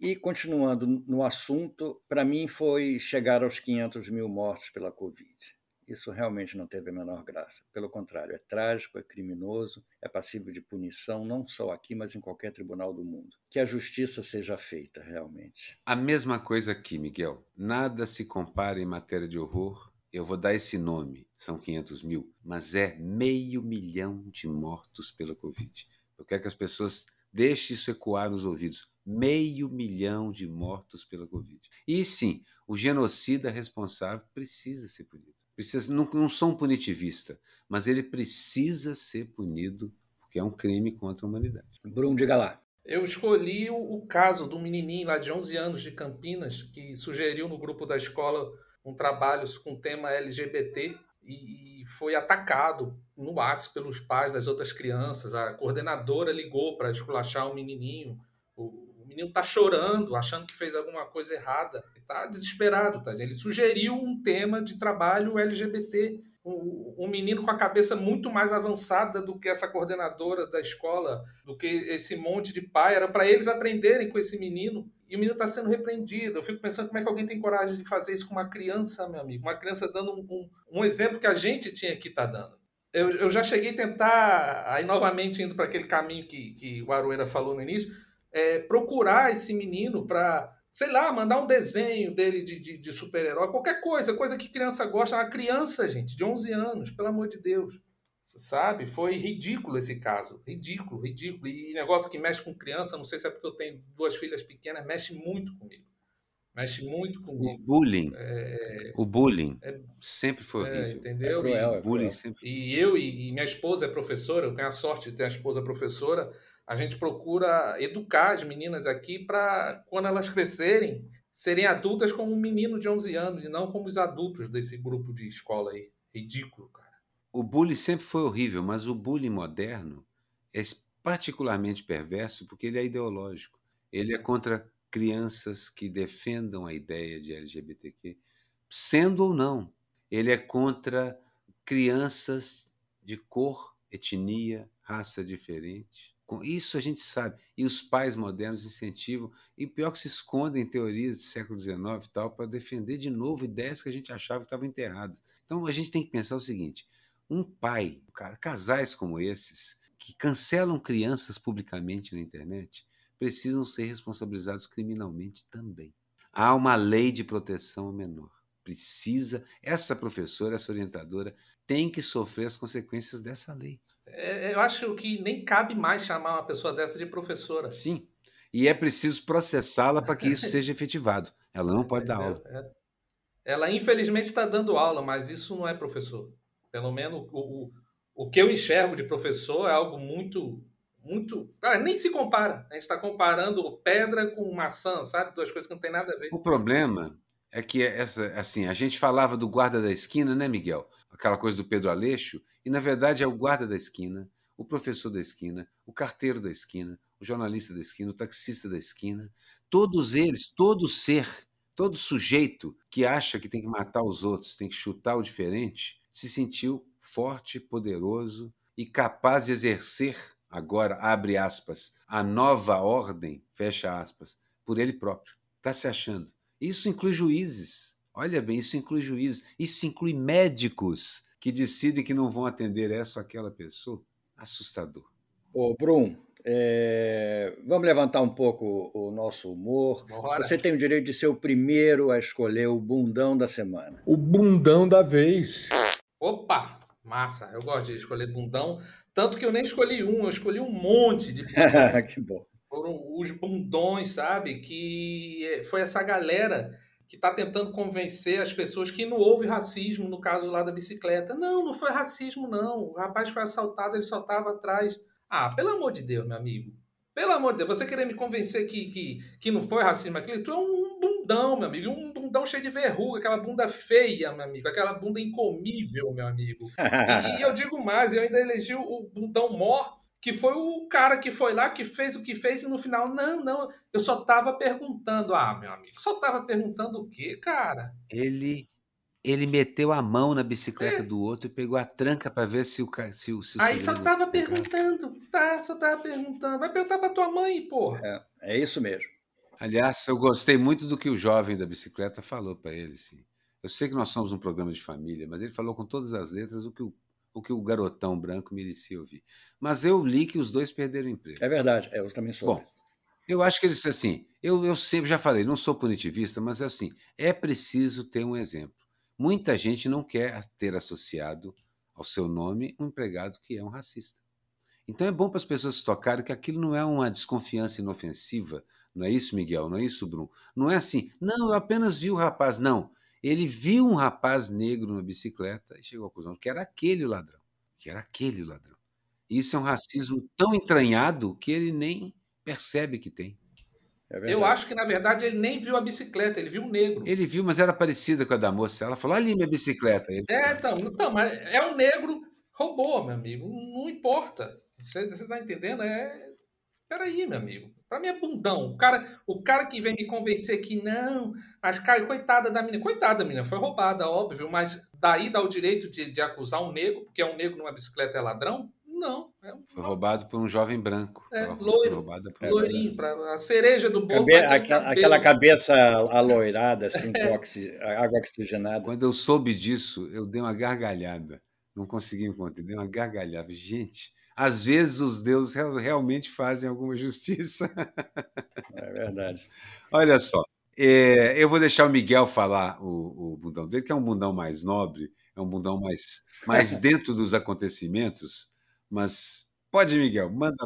E continuando no assunto, para mim foi chegar aos 500 mil mortos pela Covid. Isso realmente não teve a menor graça. Pelo contrário, é trágico, é criminoso, é passível de punição, não só aqui, mas em qualquer tribunal do mundo. Que a justiça seja feita, realmente. A mesma coisa aqui, Miguel. Nada se compara em matéria de horror. Eu vou dar esse nome, são 500 mil, mas é meio milhão de mortos pela Covid. Eu quero que as pessoas deixem isso ecoar nos ouvidos. Meio milhão de mortos pela Covid. E sim, o genocida responsável precisa ser punido precisa, não, não sou um punitivista, mas ele precisa ser punido porque é um crime contra a humanidade. Bruno, diga lá. Eu escolhi o, o caso do menininho lá de 11 anos de Campinas que sugeriu no grupo da escola um trabalho com tema LGBT e foi atacado no WhatsApp pelos pais das outras crianças. A coordenadora ligou para esculachar o menininho. O, menino tá chorando, achando que fez alguma coisa errada. Tá desesperado, tá? Ele sugeriu um tema de trabalho LGBT. Um, menino com a cabeça muito mais avançada do que essa coordenadora da escola, do que esse monte de pai. Era para eles aprenderem com esse menino. E o menino está sendo repreendido. Eu fico pensando como é que alguém tem coragem de fazer isso com uma criança, meu amigo. Uma criança dando um, um, exemplo que a gente tinha que estar tá dando. Eu, eu já cheguei a tentar, aí novamente indo para aquele caminho que, que o Aroeira falou no início, é, procurar esse menino para, sei lá, mandar um desenho dele de, de, de super-herói, qualquer coisa, coisa que criança gosta. Uma criança, gente, de 11 anos, pelo amor de Deus. Sabe? Foi ridículo esse caso. Ridículo, ridículo. E negócio que mexe com criança, não sei se é porque eu tenho duas filhas pequenas, mexe muito comigo. Mexe muito comigo. O bullying. É... O bullying é... sempre foi é, horrível. É, entendeu? É cruel, e, bullying sempre... e eu e, e minha esposa é professora, eu tenho a sorte de ter a esposa professora a gente procura educar as meninas aqui para, quando elas crescerem, serem adultas como um menino de 11 anos e não como os adultos desse grupo de escola aí. Ridículo, cara. O bullying sempre foi horrível, mas o bullying moderno é particularmente perverso porque ele é ideológico. Ele é contra crianças que defendam a ideia de LGBTQ, sendo ou não. Ele é contra crianças de cor, etnia, raça diferente. Isso a gente sabe. E os pais modernos incentivam, e pior que se escondem teorias do século XIX e tal, para defender de novo ideias que a gente achava que estavam enterradas. Então a gente tem que pensar o seguinte: um pai, casais como esses, que cancelam crianças publicamente na internet, precisam ser responsabilizados criminalmente também. Há uma lei de proteção ao menor. Precisa, essa professora, essa orientadora, tem que sofrer as consequências dessa lei. É, eu acho que nem cabe mais chamar uma pessoa dessa de professora. Sim. E é preciso processá-la para que isso seja efetivado. Ela não pode dar aula. É. Ela, infelizmente, está dando aula, mas isso não é professor. Pelo menos o, o, o que eu enxergo de professor é algo muito. muito. Cara, nem se compara. A gente está comparando pedra com maçã, sabe? Duas coisas que não tem nada a ver. O problema é que essa, assim, a gente falava do guarda da esquina, né, Miguel? Aquela coisa do Pedro Aleixo, e na verdade é o guarda da esquina, o professor da esquina, o carteiro da esquina, o jornalista da esquina, o taxista da esquina, todos eles, todo ser, todo sujeito que acha que tem que matar os outros, tem que chutar o diferente, se sentiu forte, poderoso e capaz de exercer agora, abre aspas, a nova ordem, fecha aspas, por ele próprio. Está se achando. Isso inclui juízes. Olha bem, isso inclui juízes, isso inclui médicos que decidem que não vão atender essa ou aquela pessoa. Assustador. Ô, Brum, é... vamos levantar um pouco o nosso humor. Bora. Você tem o direito de ser o primeiro a escolher o bundão da semana. O bundão da vez. Opa! Massa, eu gosto de escolher bundão. Tanto que eu nem escolhi um, eu escolhi um monte de bundão. que bom. Foram os bundões, sabe? Que é, foi essa galera que está tentando convencer as pessoas que não houve racismo no caso lá da bicicleta. Não, não foi racismo, não. O rapaz foi assaltado, ele só estava atrás. Ah, pelo amor de Deus, meu amigo. Pelo amor de Deus, você querer me convencer que, que, que não foi racismo aquilo, tu é um bundão, meu amigo. Um bundão cheio de verruga, aquela bunda feia, meu amigo. Aquela bunda incomível, meu amigo. E, e eu digo mais, eu ainda elegi o bundão mor que foi o cara que foi lá, que fez o que fez, e no final, não, não, eu só tava perguntando. Ah, meu amigo, só tava perguntando o quê, cara? Ele ele meteu a mão na bicicleta é. do outro e pegou a tranca para ver se o se o se Aí só tava perguntando, tá? Só tava perguntando. Vai perguntar pra tua mãe, porra. É, é isso mesmo. Aliás, eu gostei muito do que o jovem da bicicleta falou para ele. Sim. Eu sei que nós somos um programa de família, mas ele falou com todas as letras o que o, o, que o garotão branco merecia ouvir. Mas eu li que os dois perderam o emprego. É verdade, eu também sou. Bom, eu acho que eles, assim, eu, eu sempre já falei, não sou punitivista, mas assim, é preciso ter um exemplo. Muita gente não quer ter associado ao seu nome um empregado que é um racista. Então é bom para as pessoas se tocarem que aquilo não é uma desconfiança inofensiva, não é isso, Miguel? Não é isso, Bruno? Não é assim, não, eu apenas vi o rapaz. Não, ele viu um rapaz negro na bicicleta e chegou à conclusão que era aquele o ladrão, que era aquele o ladrão. Isso é um racismo tão entranhado que ele nem percebe que tem. É eu acho que, na verdade, ele nem viu a bicicleta, ele viu o negro. Ele viu, mas era parecida com a da moça. Ela falou: ali minha bicicleta. Ele... É, então, então, mas é um negro, roubou, meu amigo. Não importa. Você está entendendo? É. Peraí, meu amigo. Para mim é bundão. O cara, o cara que vem me convencer que não, mas, cara, coitada da menina. Coitada da menina, foi roubada, óbvio, mas daí dá o direito de, de acusar um negro, porque é um negro numa bicicleta é ladrão? Não. É um... Foi roubado por um jovem branco. É, loiro. Por... Loirinho, pra, a cereja do bolo. Cabe, aquela, aquela, cabeça aloirada, assim, é. com oxi, água oxigenada. Quando eu soube disso, eu dei uma gargalhada. Não consegui encontrar, dei uma gargalhada. Gente, às vezes os deuses realmente fazem alguma justiça. É verdade. Olha só, é, eu vou deixar o Miguel falar o, o bundão dele, que é um bundão mais nobre, é um bundão mais, mais dentro dos acontecimentos mas pode, Miguel, manda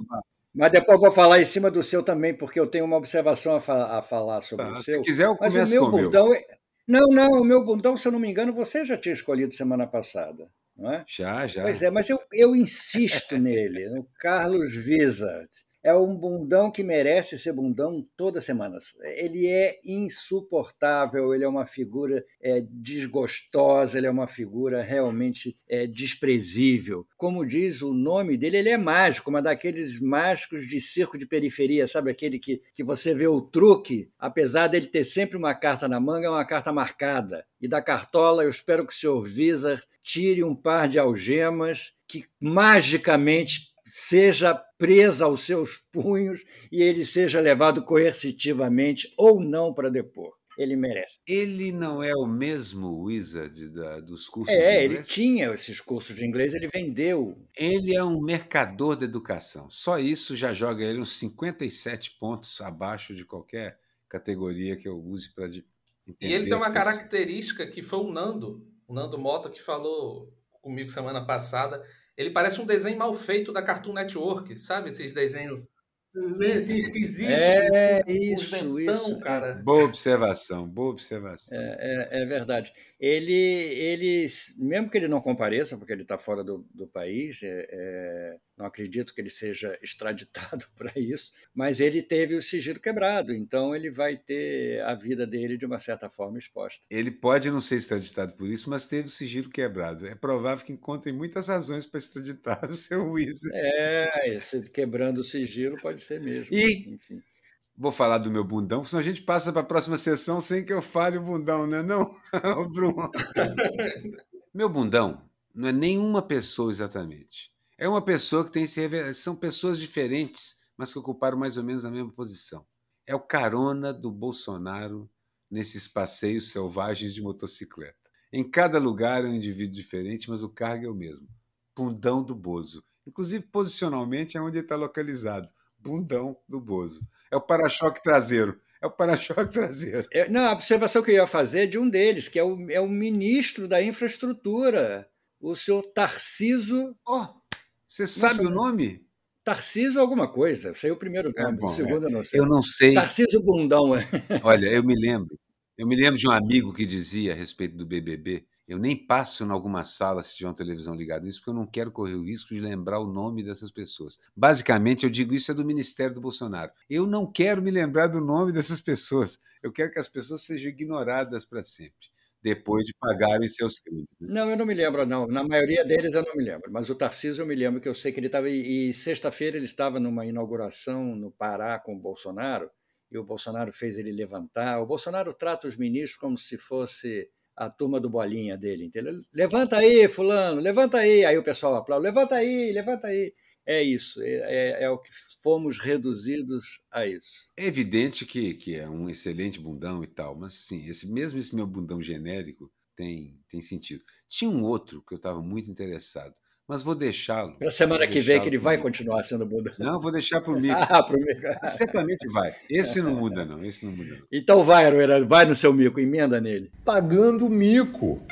Mas depois eu vou falar em cima do seu também, porque eu tenho uma observação a, fa a falar sobre tá, o seu. Se quiser, eu começo Mas o meu com bundão, meu. É... Não, não, o meu bundão, se eu não me engano, você já tinha escolhido semana passada. Não é? Já, já. Pois é, mas eu, eu insisto nele, no Carlos Wizard é um bundão que merece ser bundão toda semana. Ele é insuportável, ele é uma figura é, desgostosa, ele é uma figura realmente é, desprezível. Como diz o nome dele, ele é mágico, uma daqueles mágicos de circo de periferia, sabe aquele que, que você vê o truque, apesar dele ter sempre uma carta na manga, é uma carta marcada. E da cartola, eu espero que o senhor Visa tire um par de algemas que magicamente seja presa aos seus punhos e ele seja levado coercitivamente ou não para depor. Ele merece. Ele não é o mesmo Wizard da, dos cursos é, de inglês? ele tinha esses cursos de inglês, ele vendeu. Ele é um mercador da educação. Só isso já joga ele uns 57 pontos abaixo de qualquer categoria que eu use para entender. E ele tem uma característica que foi o Nando, o Nando Mota, que falou comigo semana passada ele parece um desenho mal feito da Cartoon Network, sabe? Esses desenhos assim, esquisitos. É, isso, dentão, isso. cara. Boa observação, boa observação. É, é, é verdade ele, ele, mesmo que ele não compareça, porque ele está fora do, do país, é, é, não acredito que ele seja extraditado para isso, mas ele teve o sigilo quebrado, então ele vai ter a vida dele de uma certa forma exposta. Ele pode não ser extraditado por isso, mas teve o sigilo quebrado. É provável que encontrem muitas razões para extraditar o seu Wizard. É, esse quebrando o sigilo pode ser mesmo. E, enfim. Vou falar do meu bundão, porque senão a gente passa para a próxima sessão sem que eu fale o bundão, né, não, não? Bruno? meu bundão não é nenhuma pessoa exatamente. É uma pessoa que tem se São pessoas diferentes, mas que ocuparam mais ou menos a mesma posição. É o carona do Bolsonaro nesses passeios selvagens de motocicleta. Em cada lugar é um indivíduo diferente, mas o cargo é o mesmo. Bundão do Bozo. Inclusive, posicionalmente, é onde ele está localizado. Bundão do Bozo. É o para-choque traseiro. É o para-choque traseiro. É, não, a observação que eu ia fazer é de um deles, que é o, é o ministro da infraestrutura, o senhor Tarciso. Oh, você sabe o nome? Tarciso alguma coisa. Sei o primeiro é nome, é bom, o segundo é. eu não sei. Eu não sei. Tarciso Bundão. É. Olha, eu me lembro. Eu me lembro de um amigo que dizia a respeito do BBB eu nem passo em alguma sala se tiver uma televisão ligada nisso, porque eu não quero correr o risco de lembrar o nome dessas pessoas. Basicamente, eu digo isso é do Ministério do Bolsonaro. Eu não quero me lembrar do nome dessas pessoas. Eu quero que as pessoas sejam ignoradas para sempre, depois de pagarem seus crimes. Né? Não, eu não me lembro, não. Na maioria deles eu não me lembro. Mas o Tarcísio eu me lembro que eu sei que ele estava. E, sexta-feira ele estava numa inauguração no Pará com o Bolsonaro, e o Bolsonaro fez ele levantar. O Bolsonaro trata os ministros como se fosse a turma do bolinha dele, entendeu? Levanta aí, fulano, levanta aí. Aí o pessoal aplaude, levanta aí, levanta aí. É isso, é, é, é o que fomos reduzidos a isso. É evidente que, que é um excelente bundão e tal, mas sim, esse, mesmo esse meu bundão genérico tem, tem sentido. Tinha um outro que eu estava muito interessado, mas vou deixá-lo. Para a semana que vem, que ele vai continuar sendo bundão. Não, vou deixar para o mico. ah, para o mico. Certamente vai. Esse não muda, não. Esse não muda, não. Então vai, Aroeira, vai no seu mico, emenda nele. Pagando mico.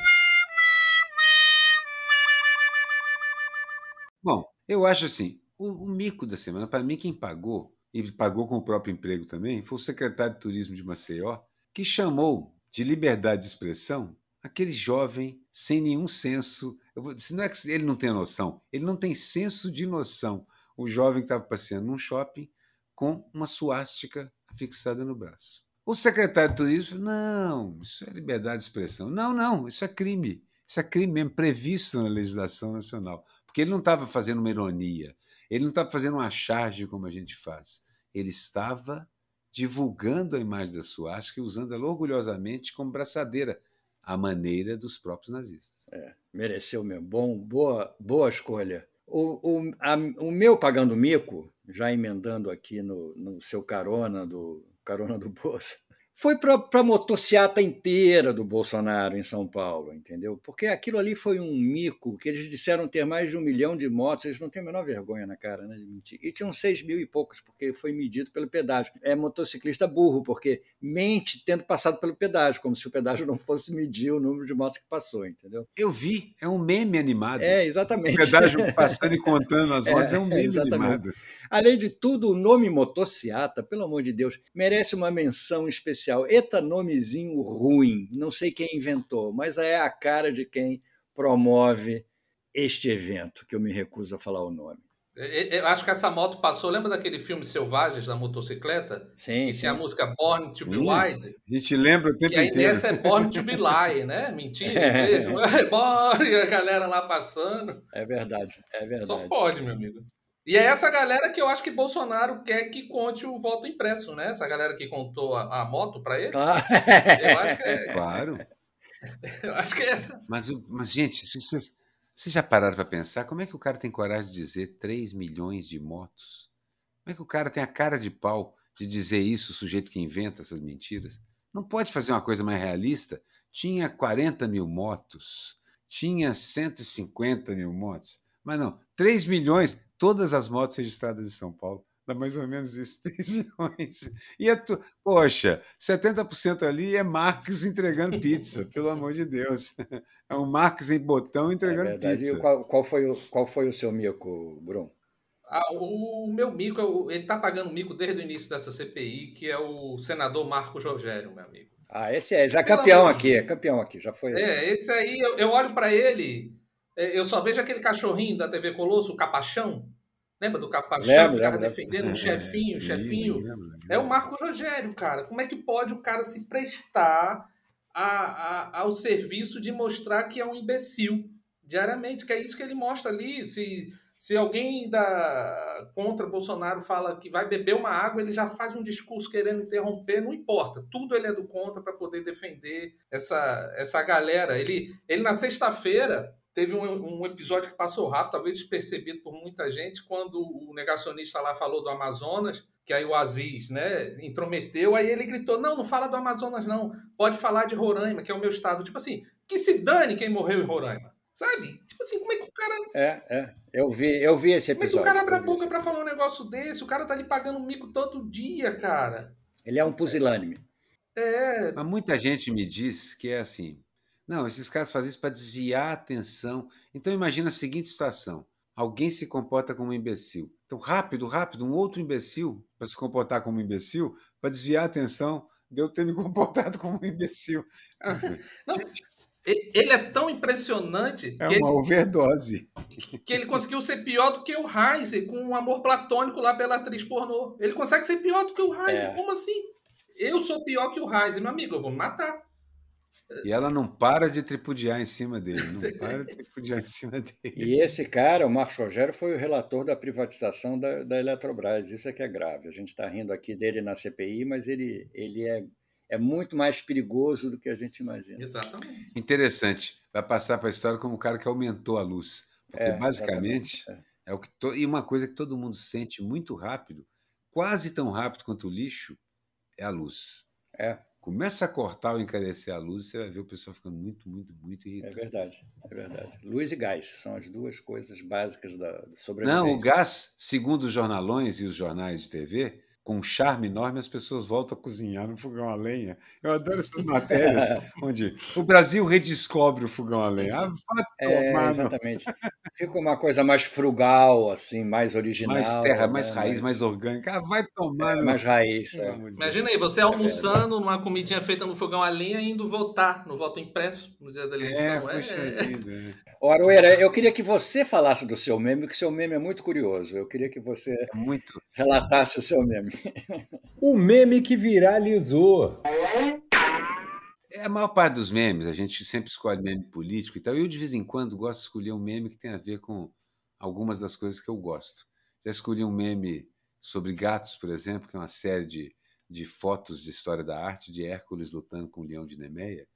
Bom, eu acho assim, o, o mico da semana, para mim, quem pagou, e pagou com o próprio emprego também, foi o secretário de Turismo de Maceió, que chamou de liberdade de expressão aquele jovem sem nenhum senso. Vou, não é que ele não tem noção, ele não tem senso de noção. O jovem que estava passeando num shopping com uma suástica fixada no braço. O secretário de turismo, não, isso é liberdade de expressão. Não, não, isso é crime. Isso é crime mesmo, previsto na legislação nacional. Porque ele não estava fazendo uma ironia, ele não estava fazendo uma charge como a gente faz. Ele estava divulgando a imagem da suástica e usando ela orgulhosamente como braçadeira, à maneira dos próprios nazistas. É, mereceu mesmo. Bom, boa, boa escolha. O, o, a, o meu pagando mico, já emendando aqui no, no seu carona do carona do Bolsa, foi para a motociata inteira do Bolsonaro em São Paulo, entendeu? Porque aquilo ali foi um mico, que eles disseram ter mais de um milhão de motos, eles não têm a menor vergonha na cara né, de mentir. E tinham seis mil e poucos, porque foi medido pelo pedágio. É motociclista burro, porque mente tendo passado pelo pedágio, como se o pedágio não fosse medir o número de motos que passou, entendeu? Eu vi, é um meme animado. É, exatamente. O pedágio passando e contando as motos é, é um meme é, animado. Além de tudo, o nome motociata, pelo amor de Deus, merece uma menção especial. Eta nomezinho ruim, não sei quem inventou, mas é a cara de quem promove este evento, que eu me recuso a falar o nome. Eu acho que essa moto passou. Lembra daquele filme Selvagens da motocicleta? Sim. Que sim. tinha a música Born to be Wild. A gente lembra o tempo que aí inteiro. nessa é Born to be Lie, né? Mentira, mesmo. É. Born, e a galera lá passando. É verdade, é verdade. Só pode, meu amigo. E é essa galera que eu acho que Bolsonaro quer que conte o voto impresso, né? Essa galera que contou a, a moto para ele. Claro. Eu acho que é. Claro. Eu acho que é essa. Mas, mas gente, vocês, vocês já pararam para pensar como é que o cara tem coragem de dizer 3 milhões de motos? Como é que o cara tem a cara de pau de dizer isso, o sujeito que inventa essas mentiras? Não pode fazer uma coisa mais realista? Tinha 40 mil motos, tinha 150 mil motos. Mas não, 3 milhões todas as motos registradas em São Paulo. Dá mais ou menos isso, 3 milhões. E é tu... Poxa, 70% ali é Marx entregando pizza, pelo amor de Deus. É um Marx em botão entregando é pizza. E qual, qual, foi o, qual foi o seu mico, Bruno? Ah, o meu mico, ele está pagando mico desde o início dessa CPI, que é o senador Marcos Rogério, meu amigo. Ah, esse é já campeão aqui, é campeão aqui, já foi. É, esse aí, eu, eu olho para ele, é, eu só vejo aquele cachorrinho da TV Colosso, o Capachão. Lembra do Capachão lembra, que ficava lembra, defendendo o um chefinho, É, sim, chefinho? lembro, lembro. É o Marco Rogério, cara. Como é que pode o cara se prestar a, a- ao serviço de mostrar que é um imbecil diariamente? Que é isso que ele mostra ali. Se, se alguém da, contra Bolsonaro fala que vai beber uma água, ele já faz um discurso querendo interromper, não importa. Tudo ele é do contra para poder defender essa, essa galera. Ele, ele na sexta-feira. Teve um, um episódio que passou rápido, talvez despercebido por muita gente, quando o negacionista lá falou do Amazonas, que aí o Aziz né, intrometeu, aí ele gritou: não, não fala do Amazonas, não, pode falar de Roraima, que é o meu estado. Tipo assim, que se dane quem morreu em Roraima. Sabe? Tipo assim, como é que o cara. É, é. Eu vi, eu vi esse Como é que episódio. o cara abre a boca pra falar um negócio desse? O cara tá lhe pagando um mico todo dia, cara. Ele é um pusilânime. É. Mas muita gente me diz que é assim. Não, esses caras fazem isso para desviar a atenção. Então imagina a seguinte situação: alguém se comporta como um imbecil. Então, rápido, rápido, um outro imbecil para se comportar como um imbecil, para desviar a atenção de eu ter me comportado como um imbecil. Não, ele é tão impressionante É que, uma overdose. ele, que ele conseguiu ser pior do que o Heiser com um amor platônico lá pela atriz pornô. Ele consegue ser pior do que o Heiser. É. Como assim? Eu sou pior que o Heiser, meu amigo, eu vou me matar. E ela não para de tripudiar em cima dele. Não para de tripudiar em cima dele. E esse cara, o Marcos Rogério, foi o relator da privatização da, da Eletrobras. Isso é que é grave. A gente está rindo aqui dele na CPI, mas ele, ele é, é muito mais perigoso do que a gente imagina. Exatamente. Interessante. Vai passar para a história como o cara que aumentou a luz. Porque, É, basicamente, É o que to... E uma coisa que todo mundo sente muito rápido, quase tão rápido quanto o lixo, é a luz. É. Começa a cortar ou encarecer a luz, você vai ver o pessoal ficando muito, muito, muito É irritado. verdade, é verdade. Luz e gás são as duas coisas básicas da da sobrevivência. Não, o gás, segundo os jornalões e os jornais de TV, com um charme enorme, as pessoas voltam a cozinhar no fogão a lenha. Eu adoro essas matérias onde o Brasil redescobre o fogão a lenha. Ah, vá É, tomar exatamente. Fica uma coisa mais frugal, assim, mais original. mais terra, mais né? raiz, mais orgânica. Ah, vai tomar É, mais raiz. É. Imagina aí, você almoçando numa comidinha feita no fogão a lenha e indo votar no voto impresso no dia da É, eleição. puxa vida. Ô, Aroeira, eu queria que você falasse do seu meme, porque o seu meme é muito curioso. Eu queria que você É muito. relatasse o seu meme. O meme que viralizou. É a maior parte dos memes, a gente sempre escolhe meme político e tal. Eu, de vez em quando, gosto de escolher um meme que tem a ver com algumas das coisas que eu gosto. Já escolhi um meme sobre gatos, por exemplo, que é uma série de, de fotos de história da arte de Hércules lutando com o leão de Nemeia.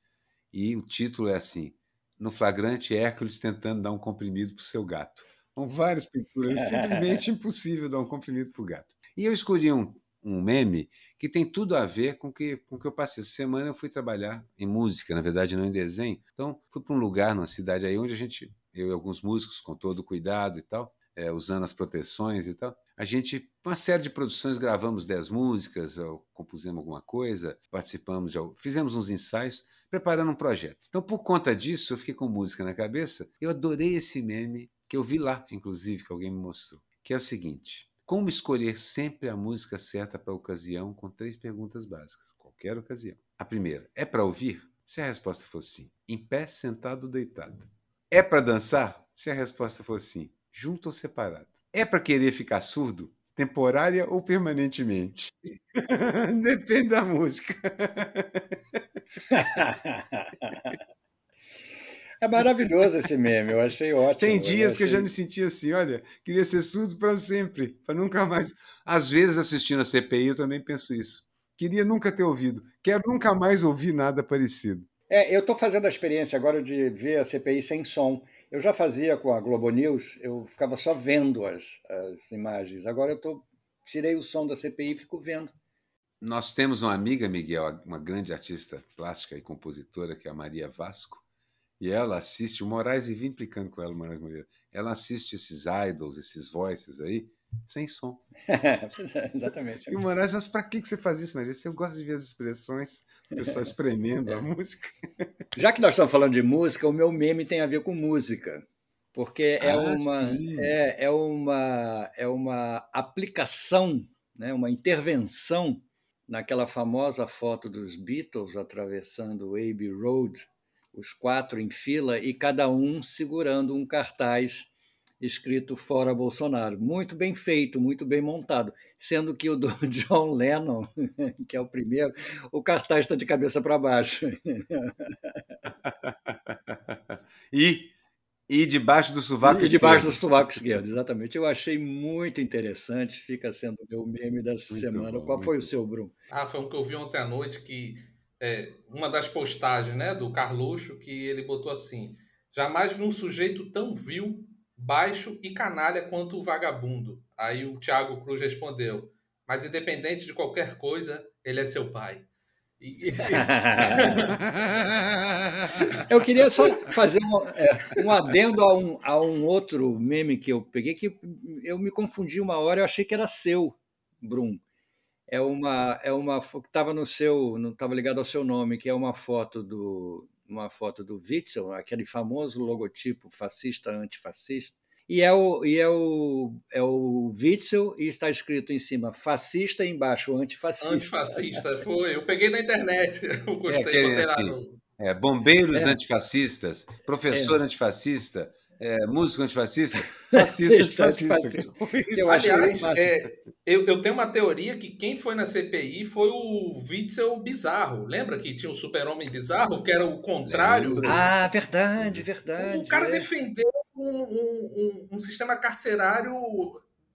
E o título é assim: No flagrante, Hércules tentando dar um comprimido para o seu gato. São várias pinturas, é simplesmente impossível dar um comprimido para o gato. E eu escolhi um, um meme que tem tudo a ver com que, com que eu passei essa semana. Eu fui trabalhar em música, na verdade, não em desenho. Então, fui para um lugar, numa cidade aí, onde a gente, eu e alguns músicos, com todo o cuidado e tal, é, usando as proteções e tal, a gente, uma série de produções, gravamos 10 músicas, ou compusemos alguma coisa, participamos, de, al- fizemos uns ensaios, preparando um projeto. Então, por conta disso, eu fiquei com música na cabeça. Eu adorei esse meme, que eu vi lá, inclusive, que alguém me mostrou, que é o seguinte. Como escolher sempre a música certa para a ocasião com três perguntas básicas, qualquer ocasião. A primeira, é para ouvir? Se a resposta for sim, em pé, sentado ou deitado. É para dançar? Se a resposta for sim, junto ou separado. É para querer ficar surdo? Temporária ou permanentemente? Depende da música. É maravilhoso esse meme, eu achei ótimo. Tem dias que eu já me senti assim, olha, queria ser surdo para sempre, para nunca mais. Às vezes, assistindo a CPI, eu também penso isso. Queria nunca ter ouvido, quero nunca mais ouvir nada parecido. É, eu estou fazendo a experiência agora de ver a CPI sem som. Eu já fazia com a Globo News, eu ficava só vendo as, as imagens. Agora eu tô, tirei o som da CPI e fico vendo. Nós temos uma amiga, Miguel, uma grande artista plástica e compositora, que é a Maria Vasco, e ela assiste, o Moraes vive implicando com ela, o Moraes Moreira, ela assiste esses idols, esses voices aí, sem som. Exatamente. E o Moraes, mas para que que você faz isso, Maria? Eu gosto de ver as expressões, o pessoal espremendo a música. Já que nós estamos falando de música, o meu meme tem a ver com música. Porque é, Ah, uma, é, é, uma, é uma aplicação, né, uma intervenção naquela famosa foto dos Beatles atravessando o Abbey Road, os quatro em fila e cada um segurando um cartaz escrito Fora Bolsonaro. Muito bem feito, muito bem montado. Sendo que o do John Lennon, que é o primeiro, o cartaz está de cabeça para baixo. E, e debaixo do sovaco E debaixo do sovaco esquerdo, exatamente. Eu achei muito interessante, fica sendo o meu meme dessa Muito semana. bom, Qual foi o muito seu, Bruno? Ah, foi um que eu vi ontem à noite que é, uma das postagens, né, do Carluxo, que ele botou assim: jamais vi um sujeito tão vil, baixo e canalha quanto o vagabundo. Aí o Thiago Cruz respondeu: mas independente de qualquer coisa, ele é seu pai. E- Eu queria só fazer um, é, um adendo a um, a um outro meme que eu peguei, que eu me confundi uma hora, eu achei que era seu, Bruno. É uma, é uma que estava no seu, não estava ligado ao seu nome, que é uma foto do uma foto do Witzel, aquele famoso logotipo fascista antifascista. E é o e é o é o Witzel e está escrito em cima fascista e embaixo antifascista. Antifascista, foi. Eu peguei na internet. Eu gostei, aquele botei lá assim, É, bombeiros É. antifascistas, professor antifascista, é, músico antifascista, fascista Fascista antifascista. Eu Aliás, máximo. é, eu, eu tenho uma teoria que quem foi na CPI foi o Witzel Bizarro. Lembra que tinha o super-homem bizarro, que era o contrário? Lembro. Ah, verdade, verdade. o cara é. defendeu um, um- um- um sistema carcerário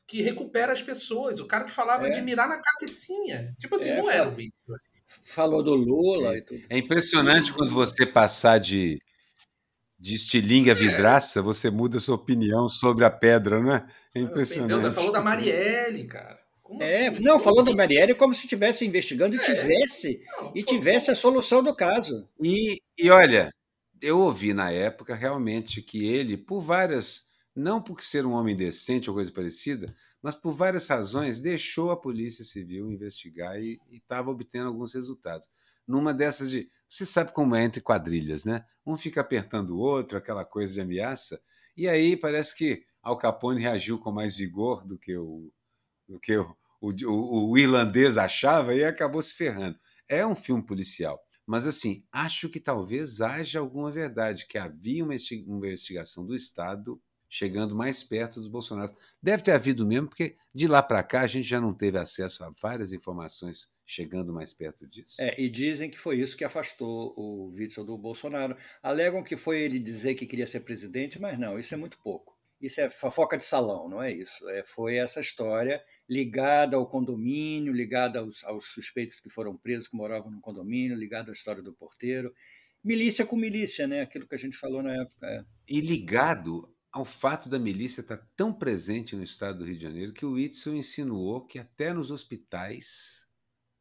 que recupera as pessoas. O cara que falava É. de mirar na cabecinha. Tipo assim, É, não era o Witzel. falou do Lula e tudo. É impressionante quando você passar de, de estilingue a vidraça, você muda a sua opinião sobre a pedra, não é? É impressionante. Falou da Marielle, cara. Como é, assim? não, falou da Marielle como se estivesse investigando e é. tivesse, não, e tivesse a solução do caso. E, e olha, eu ouvi na época realmente que ele, por várias, não por ser um homem decente ou coisa parecida, mas por várias razões deixou a Polícia Civil investigar e estava obtendo alguns resultados. Numa dessas de. Você sabe como é entre quadrilhas, né? Um fica apertando o outro, aquela coisa de ameaça, e aí parece que Al Capone reagiu com mais vigor do que o, do que o, o, o, irlandês achava e acabou se ferrando. É um filme policial. Mas, assim, acho que talvez haja alguma verdade, que havia uma investigação do Estado chegando mais perto dos Bolsonaros. Deve ter havido mesmo, porque de lá para cá a gente já não teve acesso a várias informações chegando mais perto disso. É, e dizem que foi isso que afastou o Witzel do Bolsonaro. Alegam que foi ele dizer que queria ser presidente, mas não, isso é muito pouco. Isso é fofoca de salão, não é isso. É, foi essa história ligada ao condomínio, ligada aos, aos suspeitos que foram presos, que moravam no condomínio, ligada à história do porteiro. Milícia com milícia, né? Aquilo que a gente falou na época. É. E ligado ao fato da milícia estar tão presente no estado do Rio de Janeiro que o Whitson insinuou que até nos hospitais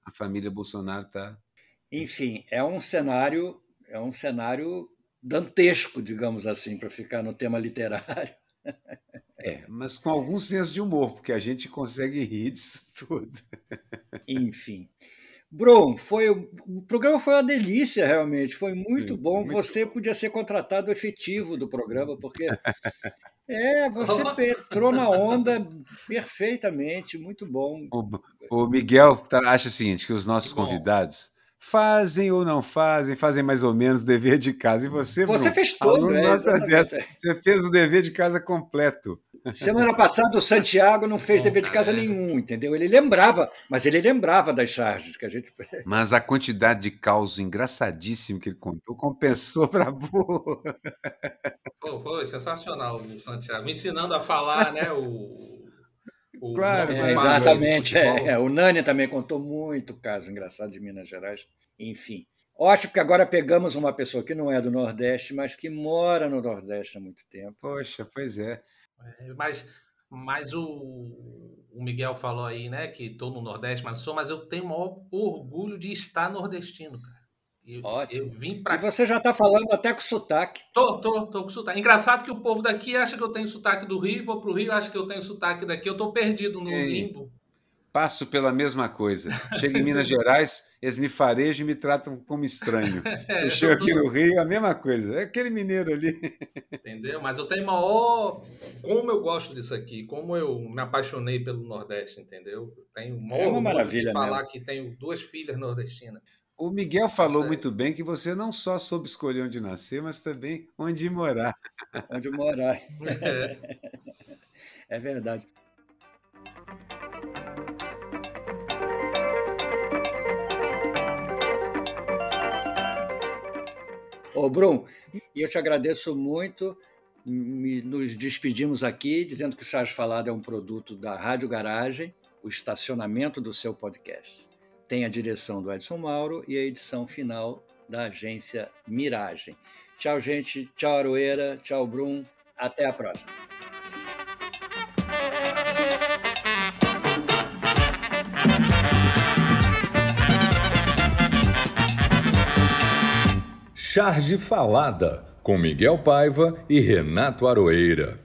a família Bolsonaro está. Enfim, é um cenário, é um cenário dantesco, digamos assim, para ficar no tema literário. É, mas com algum senso de humor, porque a gente consegue rir disso tudo. Enfim. Brum, foi, o programa foi uma delícia, realmente. Foi muito Sim, bom. Muito você bom. podia ser contratado efetivo do programa, porque. É, você entrou na onda perfeitamente, muito bom. O, o Miguel tá, acha o seguinte: que os nossos convidados fazem ou não fazem, fazem mais ou menos dever de casa. E você, você Bruno, fez tudo, é, você fez o dever de casa completo. Semana passada o Santiago não fez dever de casa nenhum, entendeu? Ele lembrava, mas ele lembrava das charges que a gente. Mas a quantidade de caos engraçadíssimo que ele contou compensou para boa. Foi, foi sensacional o Santiago, me ensinando a falar, né? O o claro, é, exatamente. É, é, o Nani também contou muito caso engraçado de Minas Gerais. Enfim. Acho que agora pegamos uma pessoa que não é do Nordeste, mas que mora no Nordeste há muito tempo. Poxa, pois é. é mas mas o, o Miguel falou aí, né, que estou no Nordeste, mas sou, mas eu tenho o maior orgulho de estar nordestino, cara. Eu, Ótimo. Eu vim pra... E você já está falando até com sotaque. Tô, tô, tô com sotaque. Engraçado que o povo daqui acha que eu tenho sotaque do Rio, vou pro Rio, acha que eu tenho sotaque daqui. Eu tô perdido no Ei, limbo. Passo pela mesma coisa. Chego em Minas Gerais, eles me farejam e me tratam como estranho. É, eu chego aqui no Rio, a mesma coisa. É aquele mineiro ali. Entendeu? Mas eu tenho maior. Como eu gosto disso aqui, como eu me apaixonei pelo Nordeste, entendeu? Eu tenho maior é uma maravilha de falar mesmo. que tenho duas filhas nordestinas. O Miguel falou muito bem que você não só soube escolher onde nascer, mas também onde morar. Onde morar. É, é verdade. Ô, Brum, eu te agradeço muito. Nos despedimos aqui dizendo que o Charles Falado é um produto da Rádio Garagem, o estacionamento do seu podcast tem a direção do Edson Mauro e a edição final da agência Miragem. Tchau, gente. Tchau, Aroeira. Tchau, Brum. Até a próxima. Charge Falada, com Miguel Paiva e Renato Aroeira.